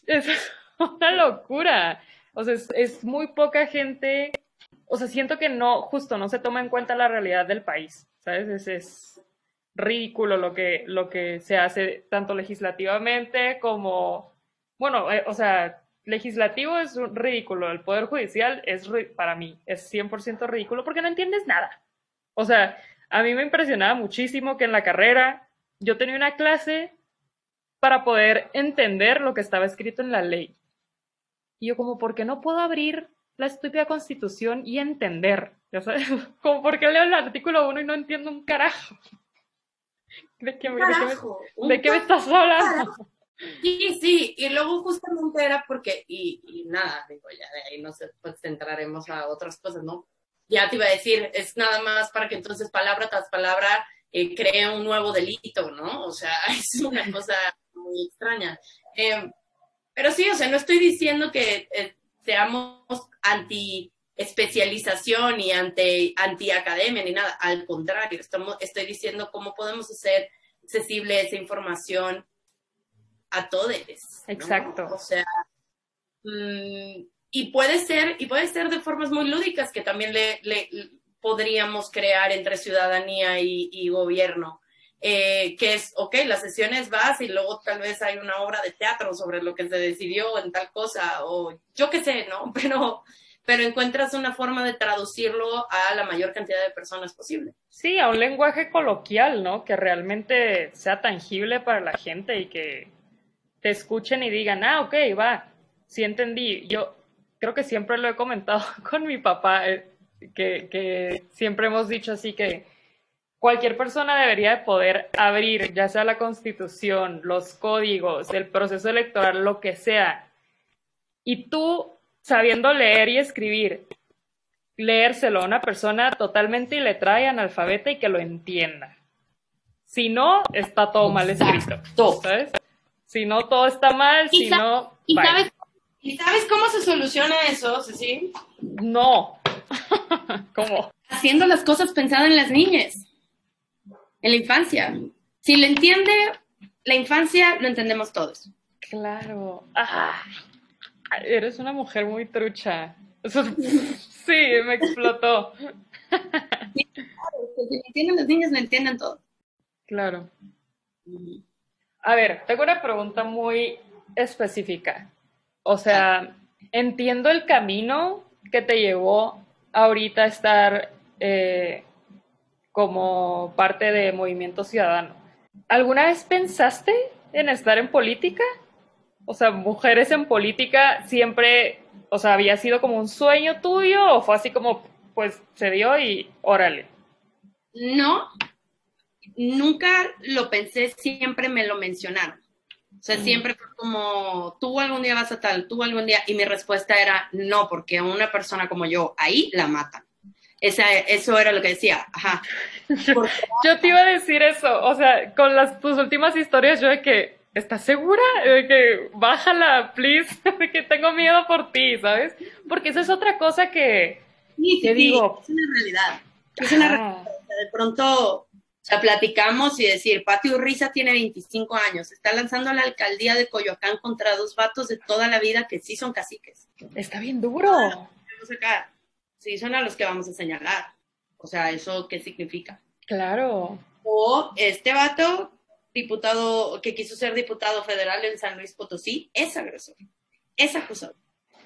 Es, [LAUGHS] una locura. O sea, es, muy poca gente. O sea, siento que no, justo no se toma en cuenta la realidad del país. ¿Sabes? Es, es ridículo lo que, lo que se hace tanto legislativamente como. Bueno, eh, o sea, legislativo es ridículo. El Poder Judicial es, para mí, es 100% ridículo porque no entiendes nada. O sea, a mí me impresionaba muchísimo que en la carrera yo tenía una clase para poder entender lo que estaba escrito en la ley. Y yo como, ¿por qué no puedo abrir la estúpida constitución y entender? ¿Ya sabes? [LAUGHS] Como, ¿por qué leo el artículo 1 y no entiendo un carajo? [LAUGHS] ¿De qué, me, de qué me, estás hablando? Sí, sí, y luego justamente era porque, y, y nada, digo, ya de ahí nos pues, centraremos a otras cosas, ¿no? Ya te iba a decir, es nada más para que entonces palabra tras palabra eh, cree un nuevo delito, ¿no? O sea, [LAUGHS] es una cosa muy extraña. Eh, pero sí, o sea, no estoy diciendo que eh, seamos anti especialización y anti, anti academia ni nada, al contrario, estamos, estoy diciendo cómo podemos hacer accesible esa información a todos. Exacto. O sea, mm, y puede ser, y puede ser de formas muy lúdicas que también le, podríamos crear entre ciudadanía y, gobierno. Eh, que es, ok, las sesiones vas y luego tal vez hay una obra de teatro sobre lo que se decidió en tal cosa, o yo qué sé, ¿no? [LAUGHS] Pero, pero encuentras una forma de traducirlo a la mayor cantidad de personas posible. Sí, a un lenguaje coloquial, ¿no? Que realmente sea tangible para la gente y que te escuchen y digan, ah, ok, va, sí entendí. Yo creo que siempre lo he comentado [LAUGHS] con mi papá, eh, que, que siempre hemos dicho así que cualquier persona debería de poder abrir, ya sea la constitución, los códigos, el proceso electoral, lo que sea, y tú sabiendo leer y escribir, leérselo a una persona totalmente iletrada y analfabeta y que lo entienda. Si no, está todo mal escrito. ¿Sabes? Si no, todo está mal, si no... ¿y sabes, ¿Y sabes cómo se soluciona eso, Ceci? No. [LAUGHS] ¿Cómo? Haciendo las cosas pensadas en las niñas, en la infancia. Si le entiende la infancia, lo entendemos todos. Claro. Ah, eres una mujer muy trucha. [LAUGHS] sí, me explotó. si le entienden las niñas, lo entienden todo. Claro. A ver, tengo una pregunta muy específica. O sea, entiendo el camino que te llevó ahorita a estar eh, como parte de Movimiento Ciudadano. ¿Alguna vez pensaste en estar en política? O sea, mujeres en política siempre, o sea, había sido como un sueño tuyo o fue así como, pues se dio y órale. No, nunca lo pensé, siempre me lo mencionaron. Sea, siempre fue como, tú algún día vas a tal, tú algún día, y mi respuesta era no, porque una persona como yo ahí la matan. Esa, eso era lo que decía, ajá. [LAUGHS] yo te iba a decir eso, o sea, con las, tus últimas historias, yo de que, ¿estás segura? De que, bájala, please, [LAUGHS] de que tengo miedo por ti, ¿sabes? Porque esa es otra cosa que, sí, sí, digo. Es una realidad. Es una realidad. De pronto, sea, platicamos y decir, Pati Urriza tiene 25 años, está lanzando a la alcaldía de Coyoacán contra dos vatos de toda la vida que sí son caciques. Está bien duro. Sí, son a los que vamos a señalar. O sea, ¿eso qué significa? Claro. O este vato, diputado, que quiso ser diputado federal en San Luis Potosí, es agresor, es acusador,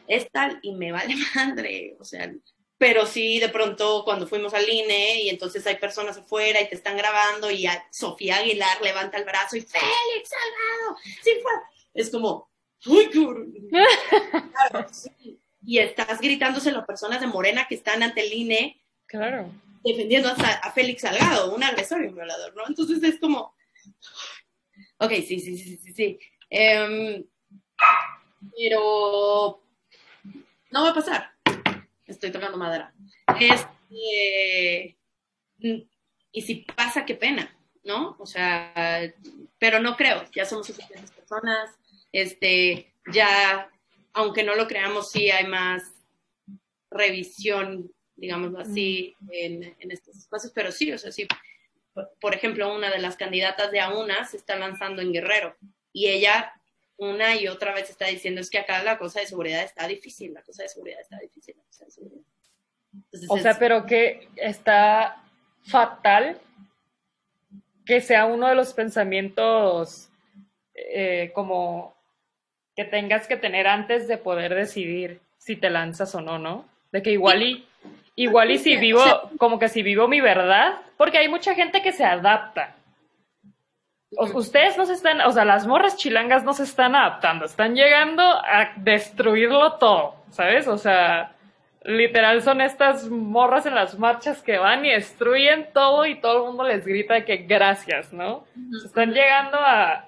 es tal y me vale [LAUGHS] madre. O sea, pero sí de pronto cuando fuimos al INE y entonces hay personas afuera y te están grabando y Sofía Aguilar levanta el brazo y Félix Salgado, sí fue. Es como, uy, [LAUGHS] [LAUGHS] Y estás gritándose a personas de Morena que están ante el INE. Claro. Defendiendo a, Félix Salgado, un agresor y un violador, ¿no? Entonces es como, ok, sí, sí, sí, sí, sí. Em, pero no va a pasar estoy tocando madera. Este, y si pasa, qué pena, ¿no? O sea, pero no creo, ya somos suficientes personas, este, ya, aunque no lo creamos, sí hay más revisión, digámoslo así, en, en estos espacios, pero sí, o sea, sí, por ejemplo, una de las candidatas de AUNA se está lanzando en Guerrero y ella una y otra vez está diciendo es que acá la cosa de seguridad está difícil, la cosa de seguridad está difícil. o sea, pero que está fatal que sea uno de los pensamientos eh, como que tengas que tener antes de poder decidir si te lanzas o no, ¿no? De que igual y igual y si vivo como que si vivo mi verdad, porque hay mucha gente que se adapta ustedes no se están, o sea, las morras chilangas no se están adaptando, están llegando a destruirlo todo, ¿sabes? O sea, literal son estas morras en las marchas que van y destruyen todo y todo el mundo les grita que gracias, ¿no? están llegando a,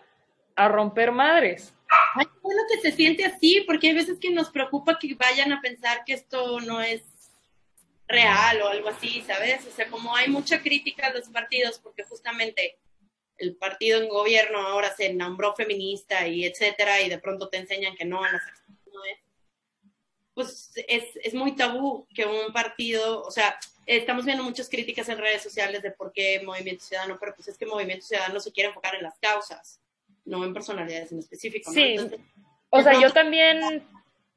a romper madres. Ay, bueno que se siente así, porque hay veces que nos preocupa que vayan a pensar que esto no es real o algo así, ¿sabes? O sea, como hay mucha crítica a los partidos porque justamente el partido en gobierno ahora se nombró feminista y etcétera, y de pronto te enseñan que no, no es. Pues es, es muy tabú que un partido, o sea, estamos viendo muchas críticas en redes sociales de por qué Movimiento Ciudadano, pero pues es que Movimiento Ciudadano se quiere enfocar en las causas, no en personalidades en específico. Sí, o sea, yo también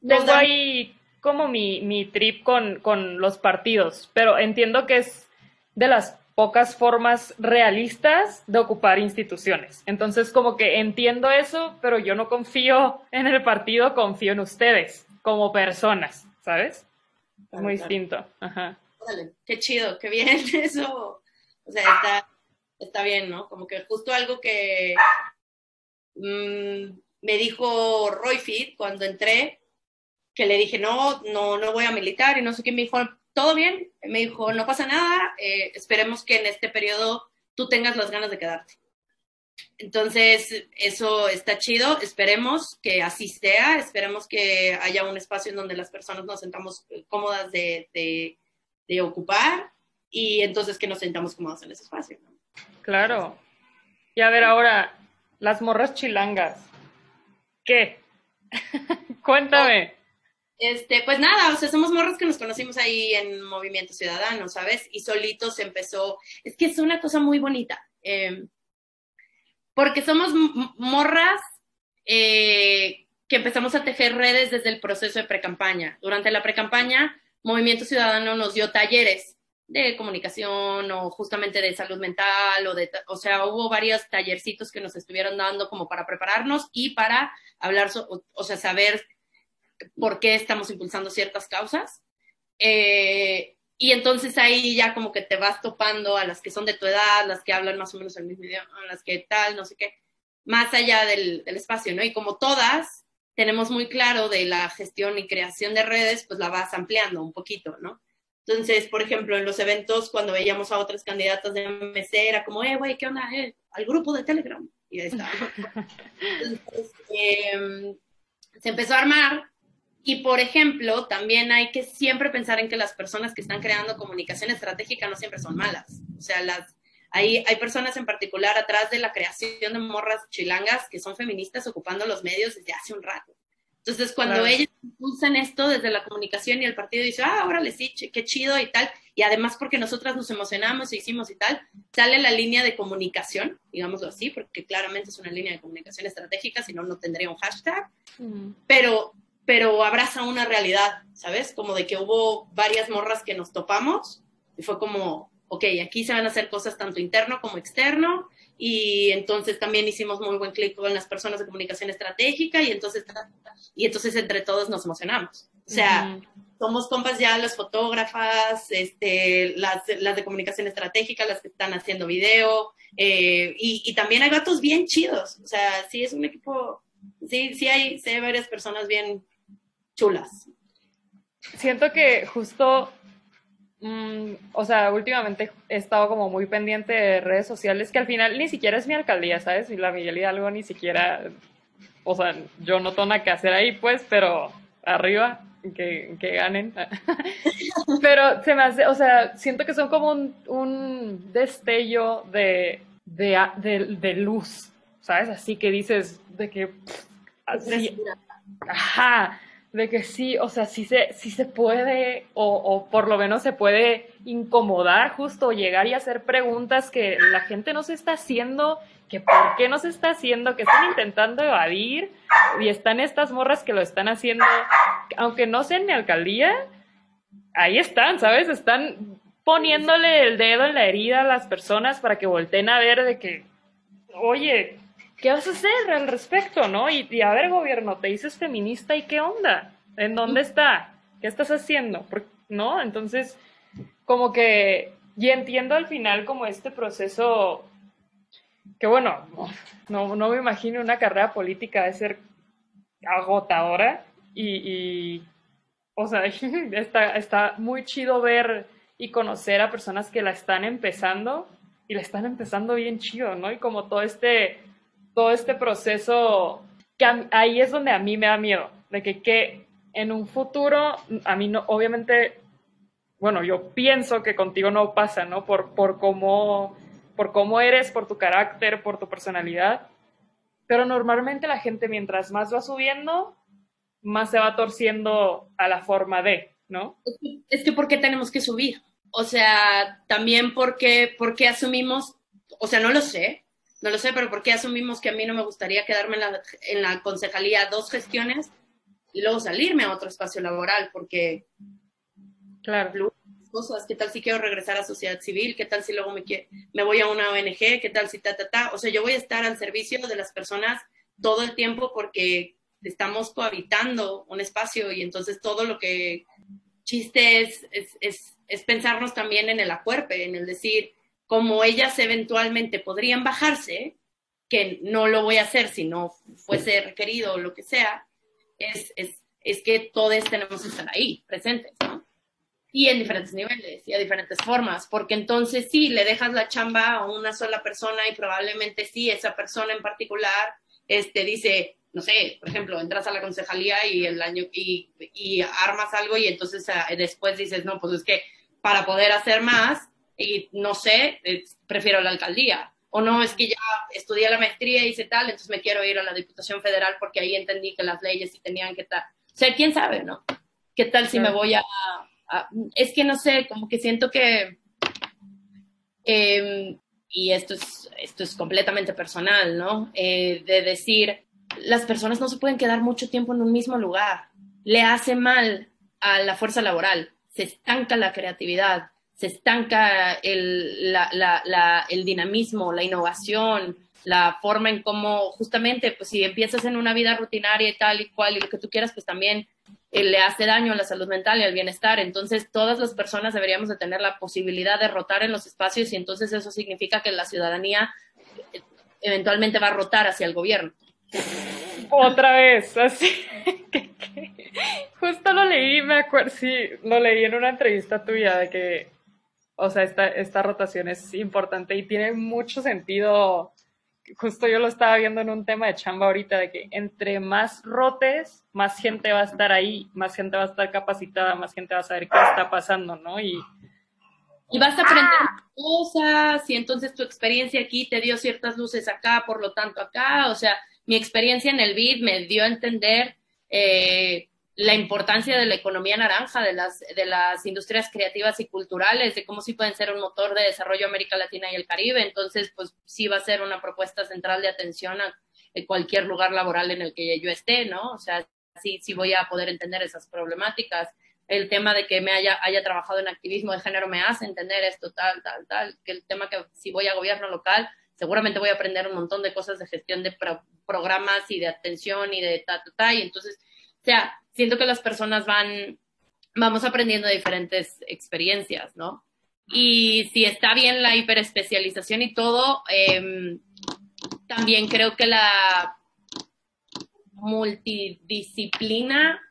tengo ahí como mi, mi trip con, con los partidos, pero entiendo que es de las pocas formas realistas de ocupar instituciones. Entonces, como que entiendo eso, pero yo no confío en el partido, confío en ustedes como personas, ¿sabes? Es muy distinto. Ajá. qué chido, qué bien [LAUGHS] eso. O sea, está, está bien, ¿no? Como que justo algo que mm, me dijo Roy Fit cuando entré, que le dije, no, no, no voy a militar y no sé qué, me dijo, todo bien, me dijo, no pasa nada, eh, esperemos que en este periodo tú tengas las ganas de quedarte. Entonces, eso está chido, esperemos que así sea, esperemos que haya un espacio en donde las personas nos sentamos cómodas de, de, ocupar y entonces que nos sentamos cómodos en ese espacio. Claro. Y a ver ahora, las morras chilangas, ¿qué? [LAUGHS] Cuéntame. Este, pues nada, o sea, somos morros que nos conocimos ahí en Movimiento Ciudadano, ¿sabes? Y solitos empezó, es que es una cosa muy bonita, em, porque somos morras eh, que empezamos a tejer redes desde el proceso de precampaña. Durante la precampaña, Movimiento Ciudadano nos dio talleres de comunicación o justamente de salud mental o de, o sea, hubo varios tallercitos que nos estuvieron dando como para prepararnos y para hablar, o sea, saber por qué estamos impulsando ciertas causas. Eh, y entonces ahí ya como que te vas topando a las que son de tu edad, las que hablan más o menos el mismo idioma, las que tal, no sé qué, más allá del, del espacio, ¿no? Y como todas tenemos muy claro de la gestión y creación de redes, pues la vas ampliando un poquito, ¿no? Entonces, por ejemplo, en los eventos, cuando veíamos a otras candidatas de MC, era como, eh, güey, ¿qué onda? Eh, al grupo de Telegram. Y ahí está. [LAUGHS] Entonces, eh, se empezó a armar y, por ejemplo, también hay que siempre pensar en que las personas que están creando comunicación estratégica no siempre son malas. O sea, las, hay, hay personas en particular atrás de la creación de morras chilangas que son feministas ocupando los medios desde hace un rato. Entonces, cuando ellos impulsan esto desde la comunicación y el partido dice, ah, órale, sí, qué chido y tal, y además porque nosotras nos emocionamos e hicimos y tal, sale la línea de comunicación, digámoslo así, porque claramente es una línea de comunicación estratégica, si no, no tendría un hashtag, pero pero abraza una realidad, ¿sabes? Como de que hubo varias morras que nos topamos y fue como, ok, aquí se van a hacer cosas tanto interno como externo y entonces también hicimos muy buen clic con las personas de comunicación estratégica y entonces, y entonces entre todos nos emocionamos. O sea, somos compas ya las fotógrafas, este, las, las, de comunicación estratégica, las que están haciendo video, eh, y, y, también hay gatos bien chidos. O sea, sí es un equipo, sí, sí hay, sí hay varias personas bien, chulas. Siento que justo, mm, o sea, últimamente he estado como muy pendiente de redes sociales, que al final ni siquiera es mi alcaldía, ¿sabes? Y la Miguel Hidalgo ni siquiera, o sea, yo no tengo nada que hacer ahí, pues, pero arriba, que, que ganen. [LAUGHS] pero se me hace, o sea, siento que son como un, destello de, de, de, luz, ¿sabes? Así que dices, de que... así, ajá, de que sí, o sea, sí se, sí se puede, o, o, por lo menos se puede incomodar justo, llegar y hacer preguntas que la gente no se está haciendo, que por qué no se está haciendo, que están intentando evadir, y están estas morras que lo están haciendo, aunque no sean ni alcaldía, ahí están, ¿sabes? Están poniéndole el dedo en la herida a las personas para que volteen a ver de que, oye, ¿qué vas a hacer al respecto, no? Y, a ver, gobierno, te dices feminista y qué onda, ¿en dónde está? ¿Qué estás haciendo? ¿No? Entonces, como que, y entiendo al final como este proceso, que bueno, [LAUGHS] no, no me imagino una carrera política de ser agotadora y, y o sea, [LAUGHS] está, está muy chido ver y conocer a personas que la están empezando y la están empezando bien chido, ¿no? Y como todo este todo este proceso, ahí es donde a mí me da miedo, de que, que en un futuro, a mí no, obviamente bueno, yo pienso que contigo no pasa, ¿no? Por, por, cómo, por cómo eres, por tu carácter, por tu personalidad. Pero normalmente la gente mientras más va subiendo, más se va torciendo a la forma de, ¿no? Es que, ¿por qué tenemos que subir? O sea, también porque, porque asumimos, o sea, no lo sé, no lo sé, pero ¿por qué asumimos que a mí no me gustaría quedarme en la, en la concejalía dos gestiones y luego salirme a otro espacio laboral? Porque Claro. Cosas, ¿qué tal si quiero regresar a sociedad civil? ¿Qué tal si luego me, me voy a una ONG? ¿Qué tal si ta, ta, ta? O sea, yo voy a estar al servicio de las personas todo el tiempo porque estamos cohabitando un espacio y entonces todo lo que chiste es, es, es, pensarnos también en el acuerpe, en el decir, como ellas eventualmente podrían bajarse, que no lo voy a hacer si no fuese requerido o lo que sea, es, es, es que todos tenemos que estar ahí, presentes, ¿no? y en diferentes niveles y a diferentes formas, porque entonces sí, le dejas la chamba a una sola persona y probablemente sí, esa persona en particular este, dice, no sé, por ejemplo, entras a la concejalía y el año y, y armas algo y entonces ah, después dices, no, pues es que para poder hacer más y no sé, prefiero la alcaldía. O no, es que ya estudié la maestría y hice tal, entonces me quiero ir a la Diputación Federal porque ahí entendí que las leyes sí tenían que estar. O sea, quién sabe, ¿no? ¿Qué tal si me voy a, es que no sé, como que siento que, em, y esto es, esto es completamente personal, ¿no? Eh, de decir, las personas no se pueden quedar mucho tiempo en un mismo lugar. Le hace mal a la fuerza laboral, se estanca la creatividad, se estanca el, el dinamismo, la innovación, la forma en cómo justamente, pues si empiezas en una vida rutinaria y tal y cual y lo que tú quieras, pues también eh, le hace daño a la salud mental y al bienestar. Entonces, todas las personas deberíamos de tener la posibilidad de rotar en los espacios y entonces eso significa que la ciudadanía eh, eventualmente va a rotar hacia el gobierno. Otra vez, así. [LAUGHS] Justo lo leí, me acuerdo, sí, lo leí en una entrevista tuya de que, o sea, esta, esta rotación es importante y tiene mucho sentido justo yo lo estaba viendo en un tema de chamba ahorita, de que entre más rotes, más gente va a estar ahí, más gente va a estar capacitada, más gente va a saber qué está pasando, ¿no? Y, y vas a aprender cosas, y entonces tu experiencia aquí te dio ciertas luces acá, por lo tanto acá, o sea, mi experiencia en el BID me dio a entender eh, la importancia de la economía naranja, de las, de las industrias creativas y culturales, de cómo sí pueden ser un motor de desarrollo América Latina y el Caribe. Entonces, pues sí va a ser una propuesta central de atención a, cualquier lugar laboral en el que yo esté, ¿no? O sea, sí, sí voy a poder entender esas problemáticas. El tema de que me haya, haya trabajado en activismo de género me hace entender esto, tal, tal, tal. Que el tema que si voy a gobierno local, seguramente voy a aprender un montón de cosas de gestión de programas y de atención y de ta, ta, ta. Y entonces, o sea, siento que las personas van, vamos aprendiendo diferentes experiencias, ¿no? Y si está bien la hiperespecialización y todo, em, también creo que la multidisciplina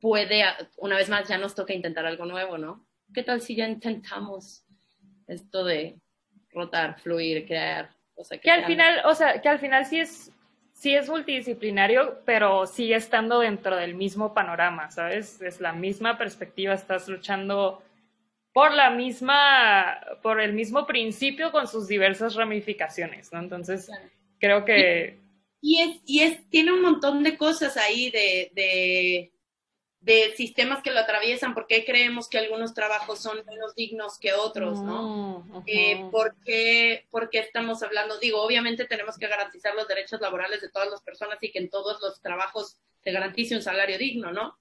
puede, una vez más, ya nos toca intentar algo nuevo, ¿no? ¿Qué tal si ya intentamos esto de rotar, fluir, crear? O sea, que, que al final, o sea, que al final sí es sí es multidisciplinario, pero sigue estando dentro del mismo panorama, ¿sabes? Es la misma perspectiva, estás luchando por la misma, por el mismo principio con sus diversas ramificaciones, ¿no? Entonces, creo que... Y, es, y es, tiene un montón de cosas ahí de de sistemas que lo atraviesan, por qué creemos que algunos trabajos son menos dignos que otros, ¿no? Mm, eh, ¿por, qué, estamos hablando? Digo, obviamente tenemos que garantizar los derechos laborales de todas las personas y que en todos los trabajos se garantice un salario digno, ¿no?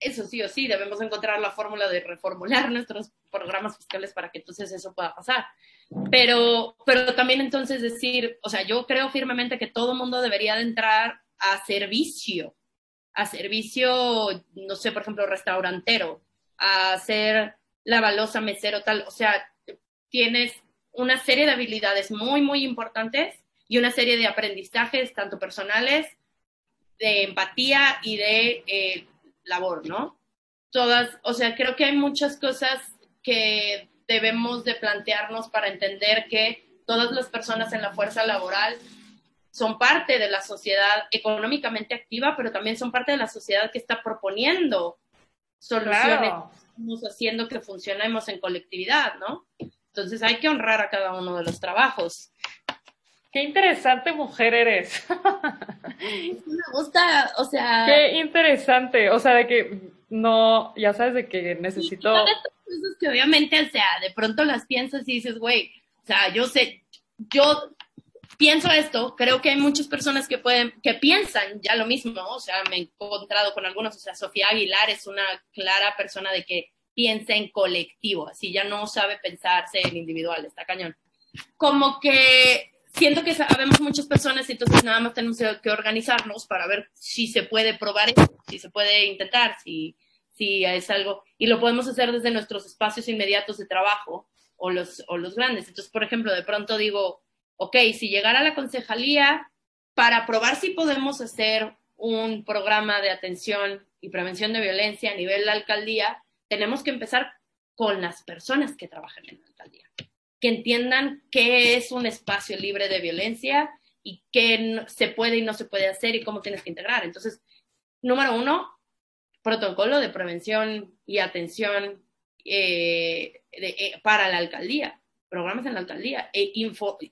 Eso sí o sí, debemos encontrar la fórmula de reformular [LAUGHS] nuestros programas fiscales para que entonces eso pueda pasar. Pero, pero también entonces decir, o sea, yo creo firmemente que todo mundo debería de entrar a servicio a servicio, no sé, por ejemplo, restaurantero, a ser la balosa mesero, tal. O sea, tienes una serie de habilidades muy, muy importantes y una serie de aprendizajes, tanto personales, de empatía y de eh, labor, ¿no? Todas, o sea, creo que hay muchas cosas que debemos de plantearnos para entender que todas las personas en la fuerza laboral son parte de la sociedad económicamente activa, pero también son parte de la sociedad que está proponiendo soluciones estamos haciendo que funcionemos en colectividad, ¿no? Entonces hay que honrar a cada uno de los trabajos. Qué interesante mujer eres. [LAUGHS] Me gusta, o sea. Qué interesante, o sea, de que no, ya sabes de que necesito. cosas que obviamente, o sea, de pronto las piensas y dices, güey, o sea, yo sé, yo pienso esto, creo que hay muchas personas que pueden, que piensan ya lo mismo, o sea, me he encontrado con algunos, o sea, Sofía Aguilar es una clara persona de que piensa en colectivo, así ya no sabe pensarse en individual, está cañón. Como que siento que sabemos muchas personas y entonces nada más tenemos que organizarnos para ver si se puede probar esto, si se puede intentar, si, si es algo, y lo podemos hacer desde nuestros espacios inmediatos de trabajo o los, o los grandes. Entonces, por ejemplo, de pronto digo, ok, si llegara a la concejalía para probar si podemos hacer un programa de atención y prevención de violencia a nivel de la alcaldía, tenemos que empezar con las personas que trabajan en la alcaldía que entiendan qué es un espacio libre de violencia y qué se puede y no se puede hacer y cómo tienes que integrar. Entonces, número uno, protocolo de prevención y atención eh, eh, para la alcaldía, programas en la alcaldía, e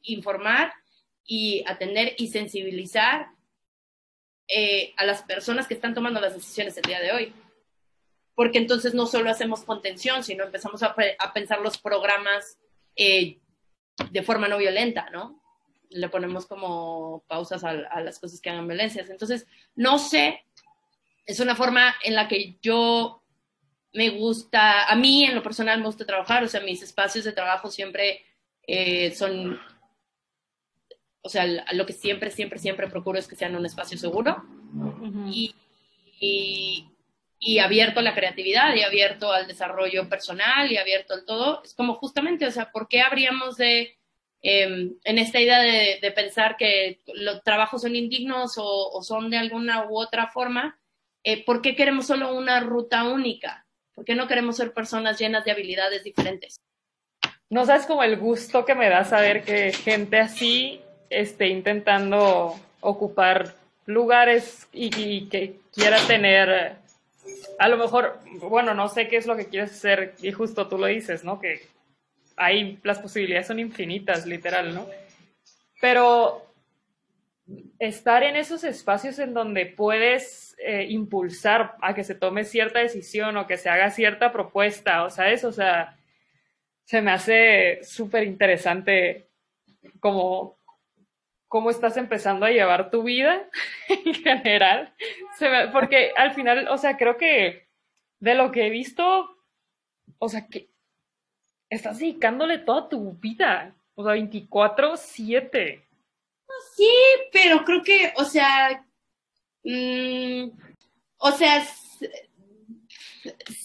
informar y atender y sensibilizar eh, a las personas que están tomando las decisiones el día de hoy. Porque entonces no solo hacemos contención, sino empezamos a, pensar los programas eh, de forma no violenta, ¿no? Le ponemos como pausas a, las cosas que hagan violencias. Entonces, no sé, es una forma en la que yo me gusta, a mí en lo personal me gusta trabajar, o sea, mis espacios de trabajo siempre eh, son, o sea, lo que siempre, siempre, siempre procuro es que sean un espacio seguro. y, y abierto a la creatividad y abierto al desarrollo personal y abierto al todo, es como justamente, o sea, ¿por qué habríamos de, em, en esta idea de, pensar que los trabajos son indignos o, son de alguna u otra forma? Eh, ¿Por qué queremos solo una ruta única? ¿Por qué no queremos ser personas llenas de habilidades diferentes? No sabes como el gusto que me da saber que gente así esté intentando ocupar lugares y que quiera tener a lo mejor, bueno, no sé qué es lo que quieres hacer y justo tú lo dices, ¿no? Que ahí las posibilidades son infinitas, literal, ¿no? Pero estar en esos espacios en donde puedes eh, impulsar a que se tome cierta decisión o que se haga cierta propuesta, o sea, eso, o sea, se me hace súper interesante como cómo estás empezando a llevar tu vida [LAUGHS] en general. porque al final, o sea, creo que de lo que he visto, o sea, que estás dedicándole toda tu vida, o sea, 24/7. Sí, pero creo que, o sea, mm, o sea,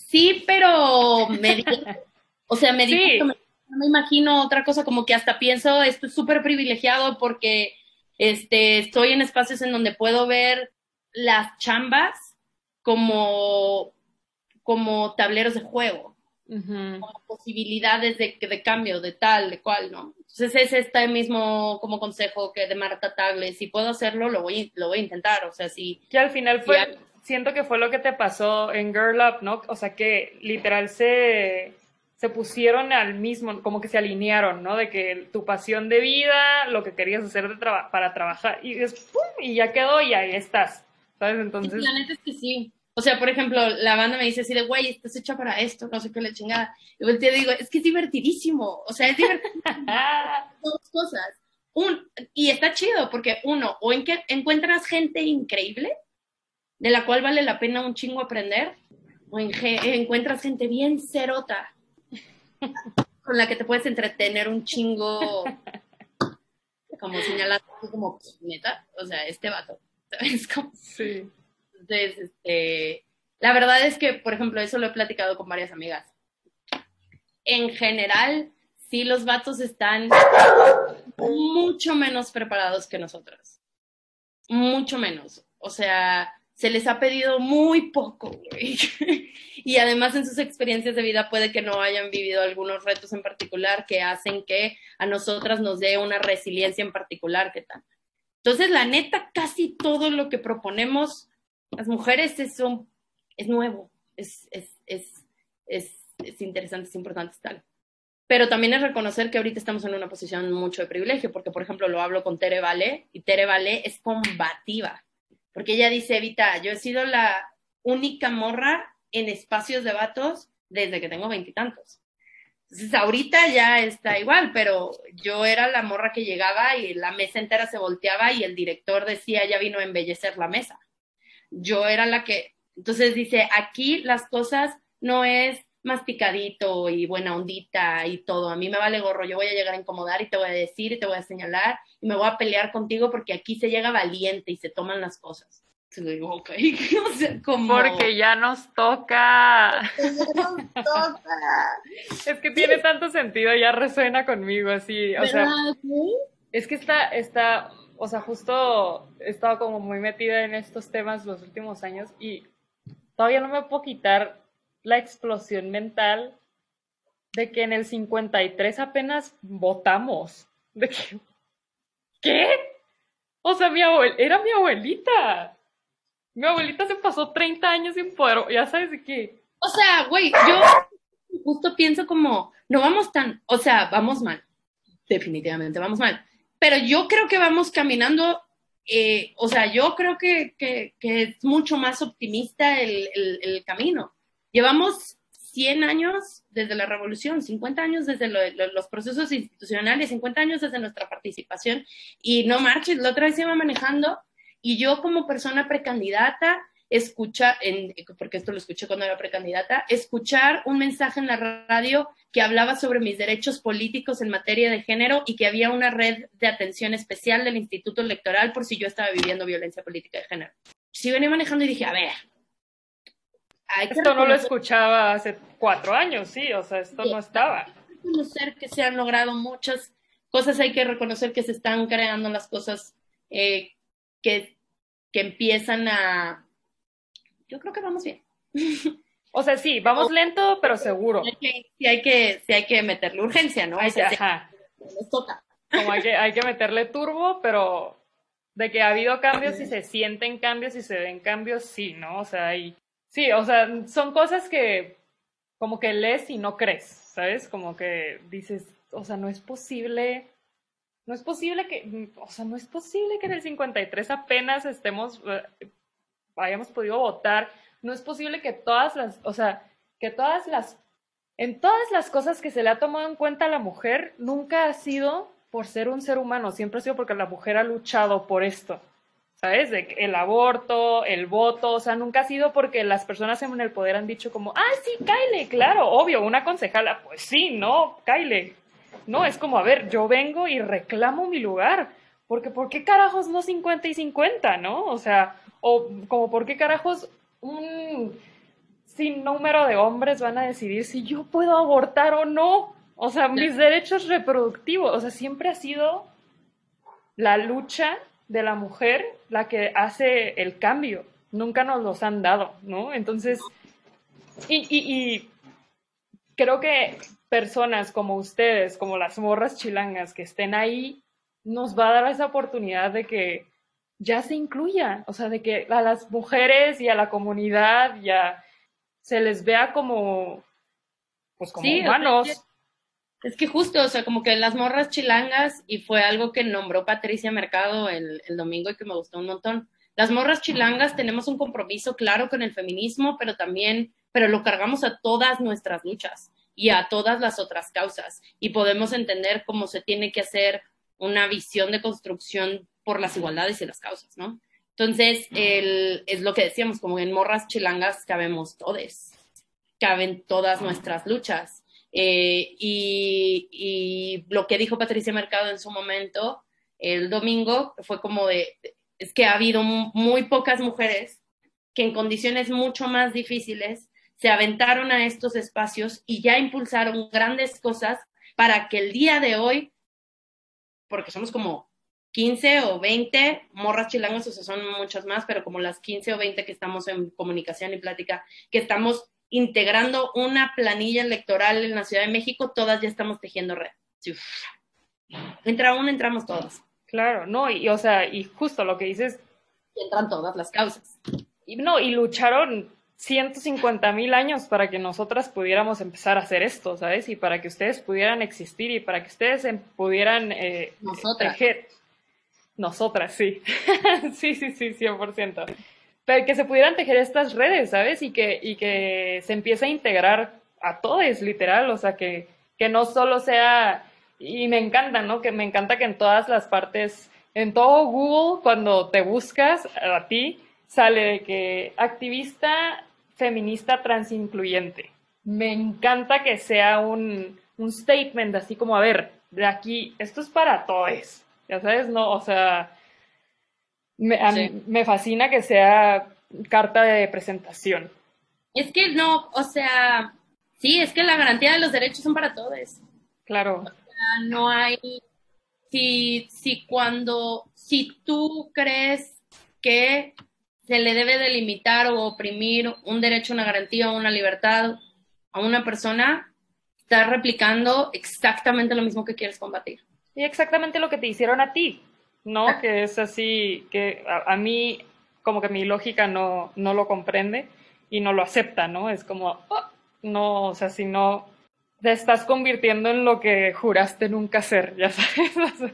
sí, pero me o sea, me no me imagino otra cosa, como que hasta pienso, estoy súper privilegiado porque este, estoy en espacios en donde puedo ver las chambas como, como tableros de juego, como posibilidades de, de cambio, de tal, de cual, ¿no? Entonces es este mismo como consejo que de Marta Tagle, si puedo hacerlo, lo voy, lo voy a intentar, o sea, si... Que al final fue, siento que fue lo que te pasó en Girl Up, ¿no? O sea, que literal se se pusieron al mismo, como que se alinearon, ¿no? De que tu pasión de vida, lo que querías hacer de para trabajar, y, y ya quedó y ahí estás, ¿sabes? Entonces... la neta es que sí. O sea, por ejemplo, la banda me dice así de, güey, estás hecha para esto, no sé qué le chingada. Y te digo, es que es divertidísimo. O sea, es divertidísimo. [LAUGHS] Dos cosas. Un, y está chido porque, uno, o en que encuentras gente increíble, de la cual vale la pena un chingo aprender, o en, encuentras gente bien cerota, [LAUGHS] con la que te puedes entretener un chingo, como señalando, como, neta, o sea, este vato, [LAUGHS] ¿sabes? sí. Entonces, este, la verdad es que, por ejemplo, eso lo he platicado con varias amigas. En general, sí los vatos están mucho menos preparados que nosotros. Mucho menos. O sea, se les ha pedido muy poco, güey. [LAUGHS] y además en sus experiencias de vida puede que no hayan vivido algunos retos en particular que hacen que a nosotras nos dé una resiliencia en particular que tal. Entonces, la neta, casi todo lo que proponemos las mujeres es, un, es nuevo, es, es, es, es es interesante, es importante, es tal. Pero también es reconocer que ahorita estamos en una posición mucho de privilegio, porque, por ejemplo, lo hablo con Tere Vale, y Tere Vale es combativa, porque ella dice, Evita, yo he sido la única morra en espacios de vatos desde que tengo veintitantos. Entonces, ahorita ya está igual, pero yo era la morra que llegaba y la mesa entera se volteaba y el director decía, ya vino a embellecer la mesa. Yo era la que, entonces dice, aquí las cosas no es masticadito y buena ondita y todo. A mí me vale gorro, yo voy a llegar a incomodar y te voy a decir y te voy a señalar y me voy a pelear contigo porque aquí se llega valiente y se toman las cosas. Entonces digo, ok, [LAUGHS] o sea, como... Porque ya nos toca. nos [LAUGHS] toca. Es que tiene tanto sentido, ya resuena conmigo así, o sea, es que está, está, o sea, justo he estado como muy metida en estos temas los últimos años y todavía no me puedo quitar la explosión mental de que en el 53 apenas votamos. De que, ¿qué? O sea, mi abuel era mi abuelita. Mi abuelita se pasó 30 años sin poder, ya sabes de qué. O sea, güey, yo justo pienso como, no vamos tan, o sea, vamos mal, definitivamente vamos mal, pero yo creo que vamos caminando, eh, o sea, yo creo que, es mucho más optimista el, camino. Llevamos 100 años desde la revolución, 50 años desde lo, lo, los procesos institucionales, 50 años desde nuestra participación, y no marches, la otra vez iba manejando y yo como persona precandidata, escuchar, en, porque esto lo escuché cuando era precandidata, escuchar un mensaje en la radio que hablaba sobre mis derechos políticos en materia de género y que había una red de atención especial del Instituto Electoral por si yo estaba viviendo violencia política de género. Sí venía manejando y dije, a ver. Hay esto no lo escuchaba hace cuatro años, sí, o sea, esto sí, no estaba. Hay que reconocer que se han logrado muchas cosas, hay que reconocer que se están creando las cosas eh, que, que empiezan a... Yo creo que vamos bien. [LAUGHS] O sea, sí, vamos lento, pero seguro. Sí hay que, sí hay que meterle urgencia, ¿no? Hay que, ajá. Nos toca. Como hay que, hay que meterle turbo, pero de que ha habido cambios y se sienten cambios y se ven cambios, sí, ¿no? O sea, hay... Sí, o sea, son cosas que como que lees y no crees, ¿sabes? Como que dices, o sea, no es posible no es posible que, o sea, no es posible que en el 53 apenas estemos, uh, hayamos podido votar, no es posible que todas las, o sea, que todas las, en todas las cosas que se le ha tomado en cuenta a la mujer, nunca ha sido por ser un ser humano, siempre ha sido porque la mujer ha luchado por esto, ¿sabes? De el aborto, el voto, o sea, nunca ha sido porque las personas en el poder han dicho como, ah, sí, Kyle, claro, obvio, una concejala, pues sí, no, Kyle, no, es como, a ver, yo vengo y reclamo mi lugar. Porque, ¿por qué carajos no 50 y 50, no? O sea, o como, ¿por qué carajos un sin número de hombres van a decidir si yo puedo abortar o no? O sea, mis derechos reproductivos. O sea, siempre ha sido la lucha de la mujer la que hace el cambio. Nunca nos los han dado, ¿no? Entonces, y, y, y creo que personas como ustedes, como las morras chilangas que estén ahí, nos va a dar esa oportunidad de que ya se incluya, o sea, de que a las mujeres y a la comunidad ya se les vea como, pues como sí, humanos. O sea, es que justo, o sea, como que las morras chilangas, y fue algo que nombró Patricia Mercado el, el domingo y que me gustó un montón. Las morras chilangas tenemos un compromiso claro con el feminismo, pero también, pero lo cargamos a todas nuestras luchas y a todas las otras causas. Y podemos entender cómo se tiene que hacer una visión de construcción por las igualdades y las causas, ¿no? Entonces, el, es lo que decíamos, como en morras chilangas cabemos todes, caben todas nuestras luchas. Eh, y, y, lo que dijo Patricia Mercado en su momento, el domingo, fue como de, es que ha habido muy pocas mujeres que en condiciones mucho más difíciles se aventaron a estos espacios y ya impulsaron grandes cosas para que el día de hoy, porque somos como 15 o 20 morras chilangas, o sea, son muchas más, pero como las 15 o 20 que estamos en comunicación y plática, que estamos integrando una planilla electoral en la Ciudad de México, todas ya estamos tejiendo red. Entra uno, entramos todas. Claro, no, y o sea, y justo lo que dices. Y entran todas las causas. Y no, y lucharon 150 mil años para que nosotras pudiéramos empezar a hacer esto, ¿sabes? Y para que ustedes pudieran existir y para que ustedes em, pudieran eh, nosotras. Nosotras, [LAUGHS] sí. sí, sí, sí, 100%. Pero que se pudieran tejer estas redes, ¿sabes? Y que, y que se empiece a integrar a todos, literal, o sea, que, que no solo sea, y me encanta, ¿no? Que me encanta que en todas las partes, en todo Google, cuando te buscas a ti, sale de que activista feminista transincluyente. Me encanta que sea un, un statement así como, a ver, de aquí, esto es para todos, ya sabes, no, o sea, me, me fascina que sea carta de presentación. Es que no, o sea, sí, es que la garantía de los derechos son para todos. Claro. O sea, no hay, si, si cuando, si tú crees que se le debe delimitar o oprimir un derecho, una garantía o una libertad a una persona, estás replicando exactamente lo mismo que quieres combatir. Y exactamente lo que te hicieron a ti, ¿no? Ah. Que es así, que a, mí como que mi lógica no, no lo comprende y no lo acepta, ¿no? Es como, oh, no, o sea, si no, te estás convirtiendo en lo que juraste nunca ser, ya [LAUGHS] sabes,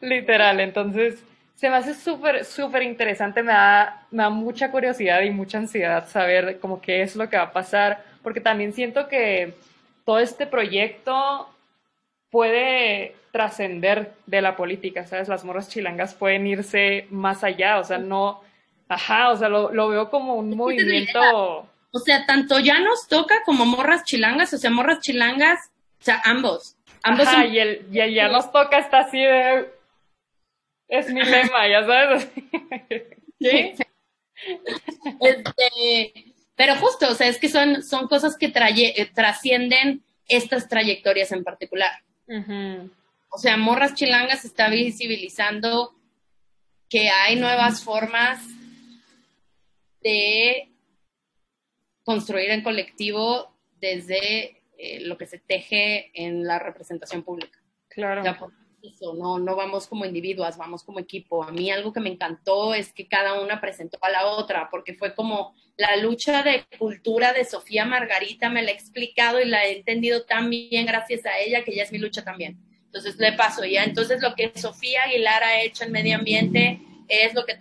literal, entonces se me hace súper, súper interesante, me da, me da mucha curiosidad y mucha ansiedad saber como qué es lo que va a pasar, porque también siento que todo este proyecto puede trascender de la política, ¿sabes? Las morras chilangas pueden irse más allá, o sea, no, ajá, o sea, lo, lo veo como un movimiento... O sea, tanto ya nos toca como morras chilangas, o sea, morras chilangas, o sea, ambos. ambos ajá, y, el, y el ya nos toca está así de es mi lema, ya sabes. ¿Sí? Este, pero justo, o sea, es que son, son cosas que eh, trascienden estas trayectorias en particular. O sea, Morras Chilangas está visibilizando que hay nuevas formas de construir en colectivo desde eh, lo que se teje en la representación pública. Claro eso, no, no vamos como individuas, vamos como equipo. A mí algo que me encantó es que cada una presentó a la otra, porque fue como la lucha de cultura de Sofía Margarita, me la he explicado y la he entendido tan bien gracias a ella, que ya es mi lucha también. Entonces le paso ya. Entonces lo que Sofía Aguilar ha hecho en medio ambiente es lo que...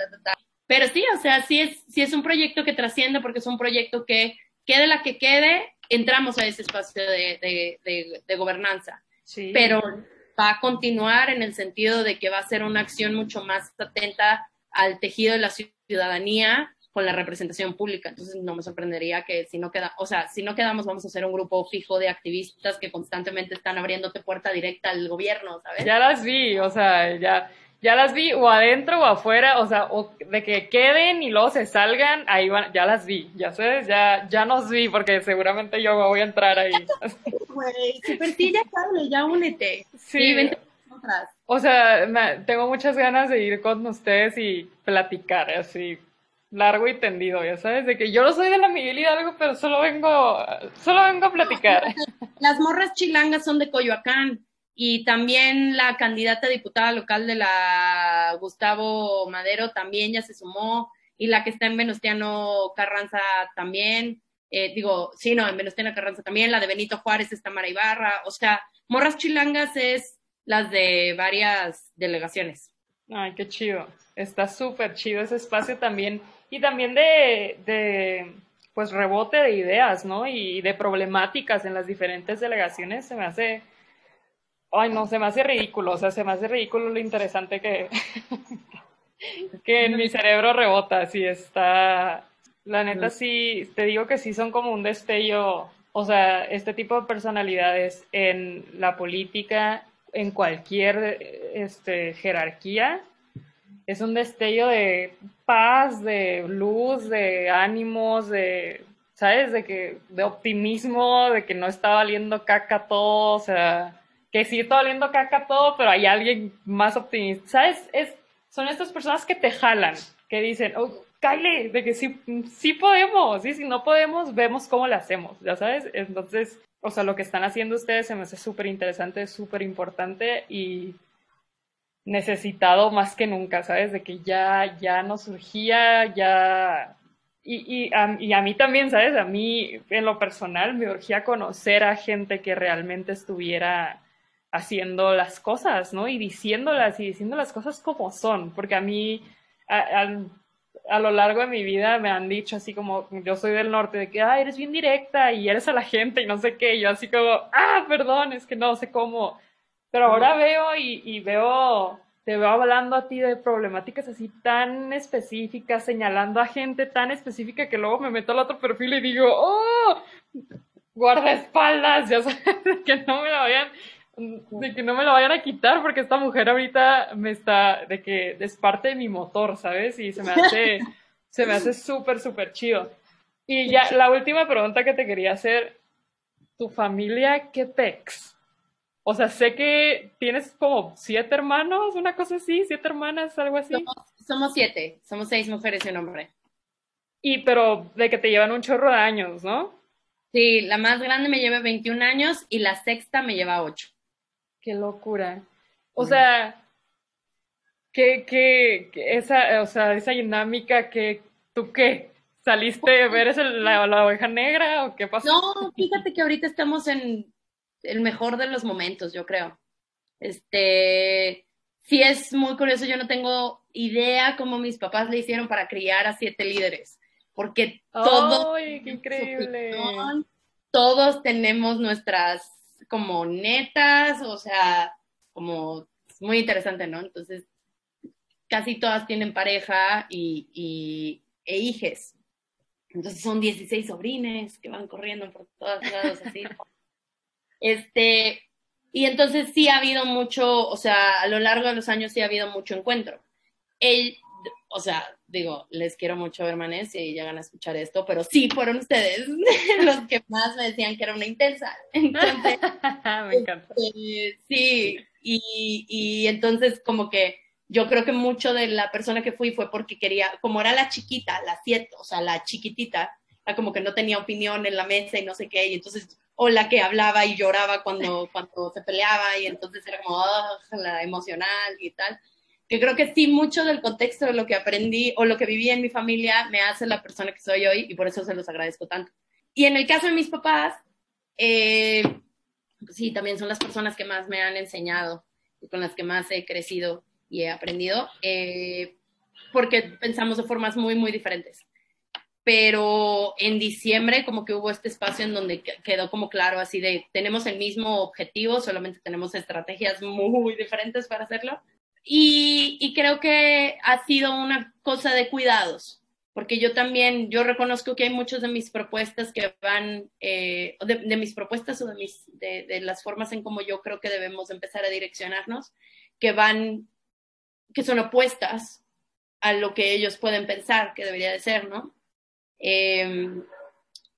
Pero sí, o sea, sí es, sí es un proyecto que trasciende porque es un proyecto que quede la que quede, entramos a ese espacio de, de, de, gobernanza. Sí. Pero va a continuar en el sentido de que va a ser una acción mucho más atenta al tejido de la ciudadanía con la representación pública. Entonces no me sorprendería que si no queda, o sea, si no quedamos vamos a ser un grupo fijo de activistas que constantemente están abriéndote puerta directa al gobierno, ¿sabes? Ya las vi, o sea, ya ya las vi o adentro o afuera, o sea, o de que queden y luego se salgan, ahí van, ya las vi, ya sabes, ya, ya nos vi porque seguramente yo voy a entrar ahí. [LAUGHS] Güey, super sí, ya ya únete. Sí, vente O sea, tengo muchas ganas de ir con ustedes y platicar así largo y tendido, ya sabes, de que yo no soy de la Miguel Hidalgo, pero solo vengo, solo vengo a platicar. [LAUGHS] Las morras chilangas son de Coyoacán y también la candidata diputada local de la Gustavo Madero también ya se sumó, y la que está en Venustiano Carranza también, eh, digo, sí, no, en Venustiano Carranza también, la de Benito Juárez está Mara Ibarra, o sea, Morras Chilangas es las de varias delegaciones. Ay, qué chido, está súper chido ese espacio también, y también de, de, pues, rebote de ideas, ¿no? Y de problemáticas en las diferentes delegaciones, se me hace Ay, no, se me hace ridículo, o sea, se me hace ridículo lo interesante que, [LAUGHS] que en mi cerebro rebota, sí, está, la neta sí, te digo que sí son como un destello, o sea, este tipo de personalidades en la política, en cualquier este, jerarquía, es un destello de paz, de luz, de ánimos, de, ¿sabes? De que, de optimismo, de que no está valiendo caca todo, o sea, que sí está oliendo caca todo, pero hay alguien más optimista. ¿Sabes? Es, son estas personas que te jalan, que dicen, oh, Kyle, de que sí, sí podemos, y si no podemos, vemos cómo lo hacemos, ¿ya sabes? Entonces, o sea, lo que están haciendo ustedes se me hace súper interesante, súper importante y necesitado más que nunca, ¿sabes? De que ya, ya no surgía, ya y, y, a, mí también, ¿sabes? A mí, en lo personal, me urgía conocer a gente que realmente estuviera haciendo las cosas, ¿no? Y diciéndolas y diciendo las cosas como son, porque a mí, a, lo largo de mi vida me han dicho así como, yo soy del norte, de que, ah, eres bien directa y eres a la gente y no sé qué, y yo así como, ah, perdón, es que no sé cómo, pero ahora veo y, y veo te veo hablando a ti de problemáticas así tan específicas, señalando a gente tan específica que luego me meto al otro perfil y digo, oh, guardaespaldas, ya [LAUGHS] sabes, que no me la vayan, de que no me la vayan a quitar porque esta mujer ahorita me está, de que es parte de mi motor, ¿sabes? Y se me hace, [LAUGHS] se me hace súper, súper chido. Y ya, la última pregunta que te quería hacer, ¿tu familia qué pex? O sea, sé que tienes como siete hermanos, una cosa así, siete hermanas, algo así. Somos, siete, somos seis mujeres y un hombre. Y pero de que te llevan un chorro de años, ¿no? Sí, la más grande me lleva 21 años y la sexta me lleva 8. Qué locura. O sea, que, que, esa, o sea, esa dinámica que tú qué, saliste, ¿eres la, la oveja negra o qué pasó? No, fíjate que ahorita estamos en el mejor de los momentos, yo creo. Este, sí es muy curioso, yo no tengo idea cómo mis papás le hicieron para criar a siete líderes, porque todos, ¡Ay, qué increíble! todos tenemos nuestras como netas, o sea, como muy interesante, ¿no? Entonces, casi todas tienen pareja y, y e hijes. Entonces son 16 sobrines que van corriendo por todos lados así. [LAUGHS] Este, y entonces sí ha habido mucho, o sea, a lo largo de los años sí ha habido mucho encuentro. Él, o sea, digo, les quiero mucho, hermanes, si llegan a escuchar esto, pero sí fueron ustedes [LAUGHS] los que más me decían que era una intensa. [LAUGHS] Entonces, [LAUGHS] me encanta. Este, sí, y, y entonces como que yo creo que mucho de la persona que fui fue porque quería, como era la chiquita, la siete, o sea, la chiquitita, como que no tenía opinión en la mesa y no sé qué, y entonces o la que hablaba y lloraba cuando, [LAUGHS] cuando se peleaba y entonces era como oh, la emocional y tal. Que creo que sí, mucho del contexto de lo que aprendí o lo que viví en mi familia me hace la persona que soy hoy y por eso se los agradezco tanto. Y en el caso de mis papás, eh, pues sí, también son las personas que más me han enseñado y con las que más he crecido y he aprendido, eh, porque pensamos de formas muy, muy diferentes pero en diciembre como que hubo este espacio en donde quedó como claro así de tenemos el mismo objetivo, solamente tenemos estrategias muy diferentes para hacerlo. Y, y creo que ha sido una cosa de cuidados, porque yo también, yo reconozco que hay muchas de mis propuestas que van, eh, de, de, mis propuestas o de, mis, de, de las formas en cómo yo creo que debemos empezar a direccionarnos, que van, que son opuestas a lo que ellos pueden pensar que debería de ser, ¿no? Eh,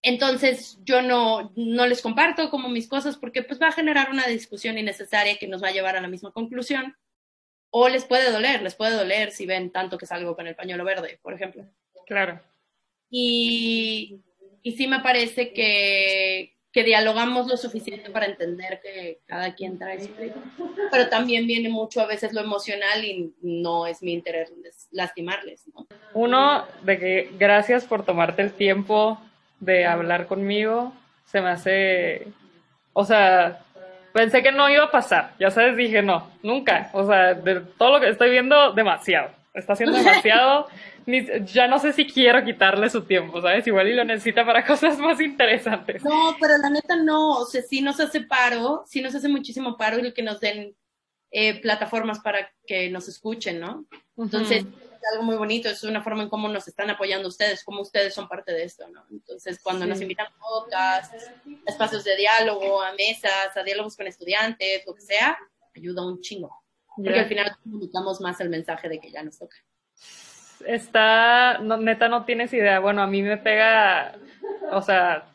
entonces yo no, no les comparto como mis cosas porque pues va a generar una discusión innecesaria que nos va a llevar a la misma conclusión. O les puede doler, les puede doler si ven tanto que salgo con el pañuelo verde, por ejemplo. Claro. Y, y sí me parece que, que dialogamos lo suficiente para entender que cada quien trae su pero también viene mucho a veces lo emocional y no es mi interés lastimarles. ¿no? Uno, de que gracias por tomarte el tiempo de hablar conmigo, se me hace, o sea, pensé que no iba a pasar, ya sabes, dije no, nunca, o sea, de todo lo que estoy viendo, demasiado, está haciendo demasiado. [LAUGHS] ya no sé si quiero quitarle su tiempo, ¿sabes? Igual y lo necesita para [LAUGHS] cosas más interesantes. No, pero la neta no, o sea, sí nos hace paro, sí nos hace muchísimo paro el que nos den eh, plataformas para que nos escuchen, ¿no? Entonces, uh -huh. es algo muy bonito, es una forma en cómo nos están apoyando ustedes, cómo ustedes son parte de esto, ¿no? Entonces, cuando sí. nos invitan a podcasts, espacios de diálogo, a mesas, a diálogos con estudiantes, lo que sea, ayuda un chingo. Porque yeah. al final comunicamos más el mensaje de que ya nos toca está, no, neta no tienes idea, bueno, a mí me pega, o sea,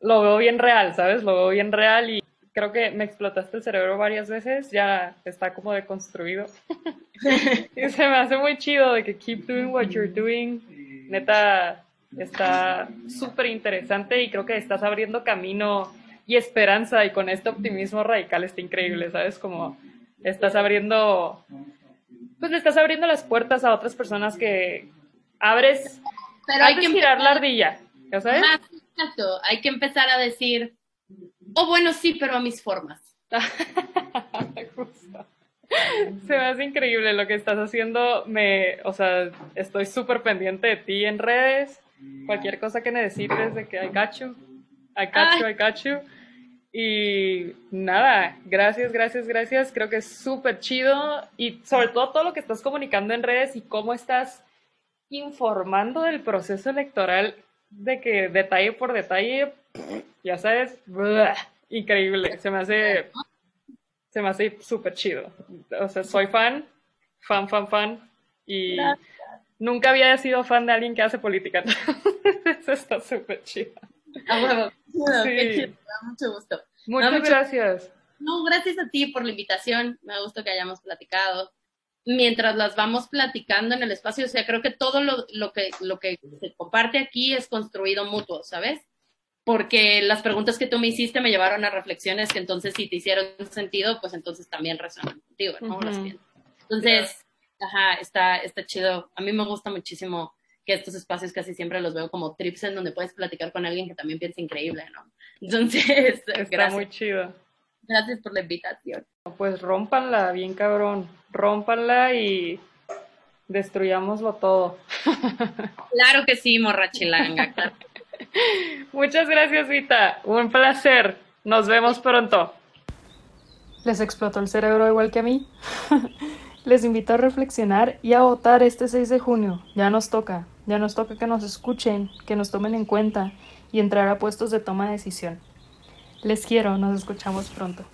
lo veo bien real, ¿sabes? Lo veo bien real y creo que me explotaste el cerebro varias veces, ya está como deconstruido. [LAUGHS] y se me hace muy chido de que keep doing what you're doing, neta, está súper interesante y creo que estás abriendo camino y esperanza y con este optimismo radical está increíble, ¿sabes? Como estás abriendo pues le estás abriendo las puertas a otras personas que abres Pero hay que girar la ardilla, ¿ya sabes? Exacto, hay que empezar a decir, oh, bueno, sí, pero a mis formas. [LAUGHS] Justo. Se me hace increíble lo que estás haciendo. Me, o sea, estoy súper pendiente de ti en redes. Cualquier cosa que necesites de que I got you, I got you, I got you. Y nada, gracias, gracias, gracias. Creo que es súper chido y sobre todo todo lo que estás comunicando en redes y cómo estás informando del proceso electoral de que detalle por detalle, ya sabes, increíble. Se me hace, se me hace súper chido. O sea, soy fan, fan, fan, fan y Gracias. nunca había sido fan de alguien que hace política. [LAUGHS] Eso está súper chido. A huevo. Sí. Qué chido, da mucho gusto. Muchas mucho- gracias. No, gracias a ti por la invitación. Me gusta que hayamos platicado. Mientras las vamos platicando en el espacio, o sea, creo que todo lo, lo que, lo que se comparte aquí es construido mutuo, ¿sabes? Porque las preguntas que tú me hiciste me llevaron a reflexiones que entonces si te hicieron sentido, pues entonces también resuenan contigo, ¿no? Las piensas. Entonces, ajá, está, está chido. A mí me gusta muchísimo que estos espacios casi siempre los veo como trips en donde puedes platicar con alguien que también piensa increíble, ¿no? [LAUGHS] Entonces, Está gracias. muy chido. Gracias por la invitación. Pues rómpanla, bien cabrón. Rómpanla y destruyámoslo todo. [LAUGHS] Claro que sí, morra chilanga. claro. [LAUGHS] Muchas gracias, Vita. Un placer. Nos vemos pronto. ¿Les explotó el cerebro igual que a mí? Les invito a reflexionar y a votar este 6 de junio. Ya nos toca. Ya nos toca que nos escuchen, que nos tomen en cuenta y entrar a puestos de toma de decisión. Les quiero. Nos escuchamos pronto.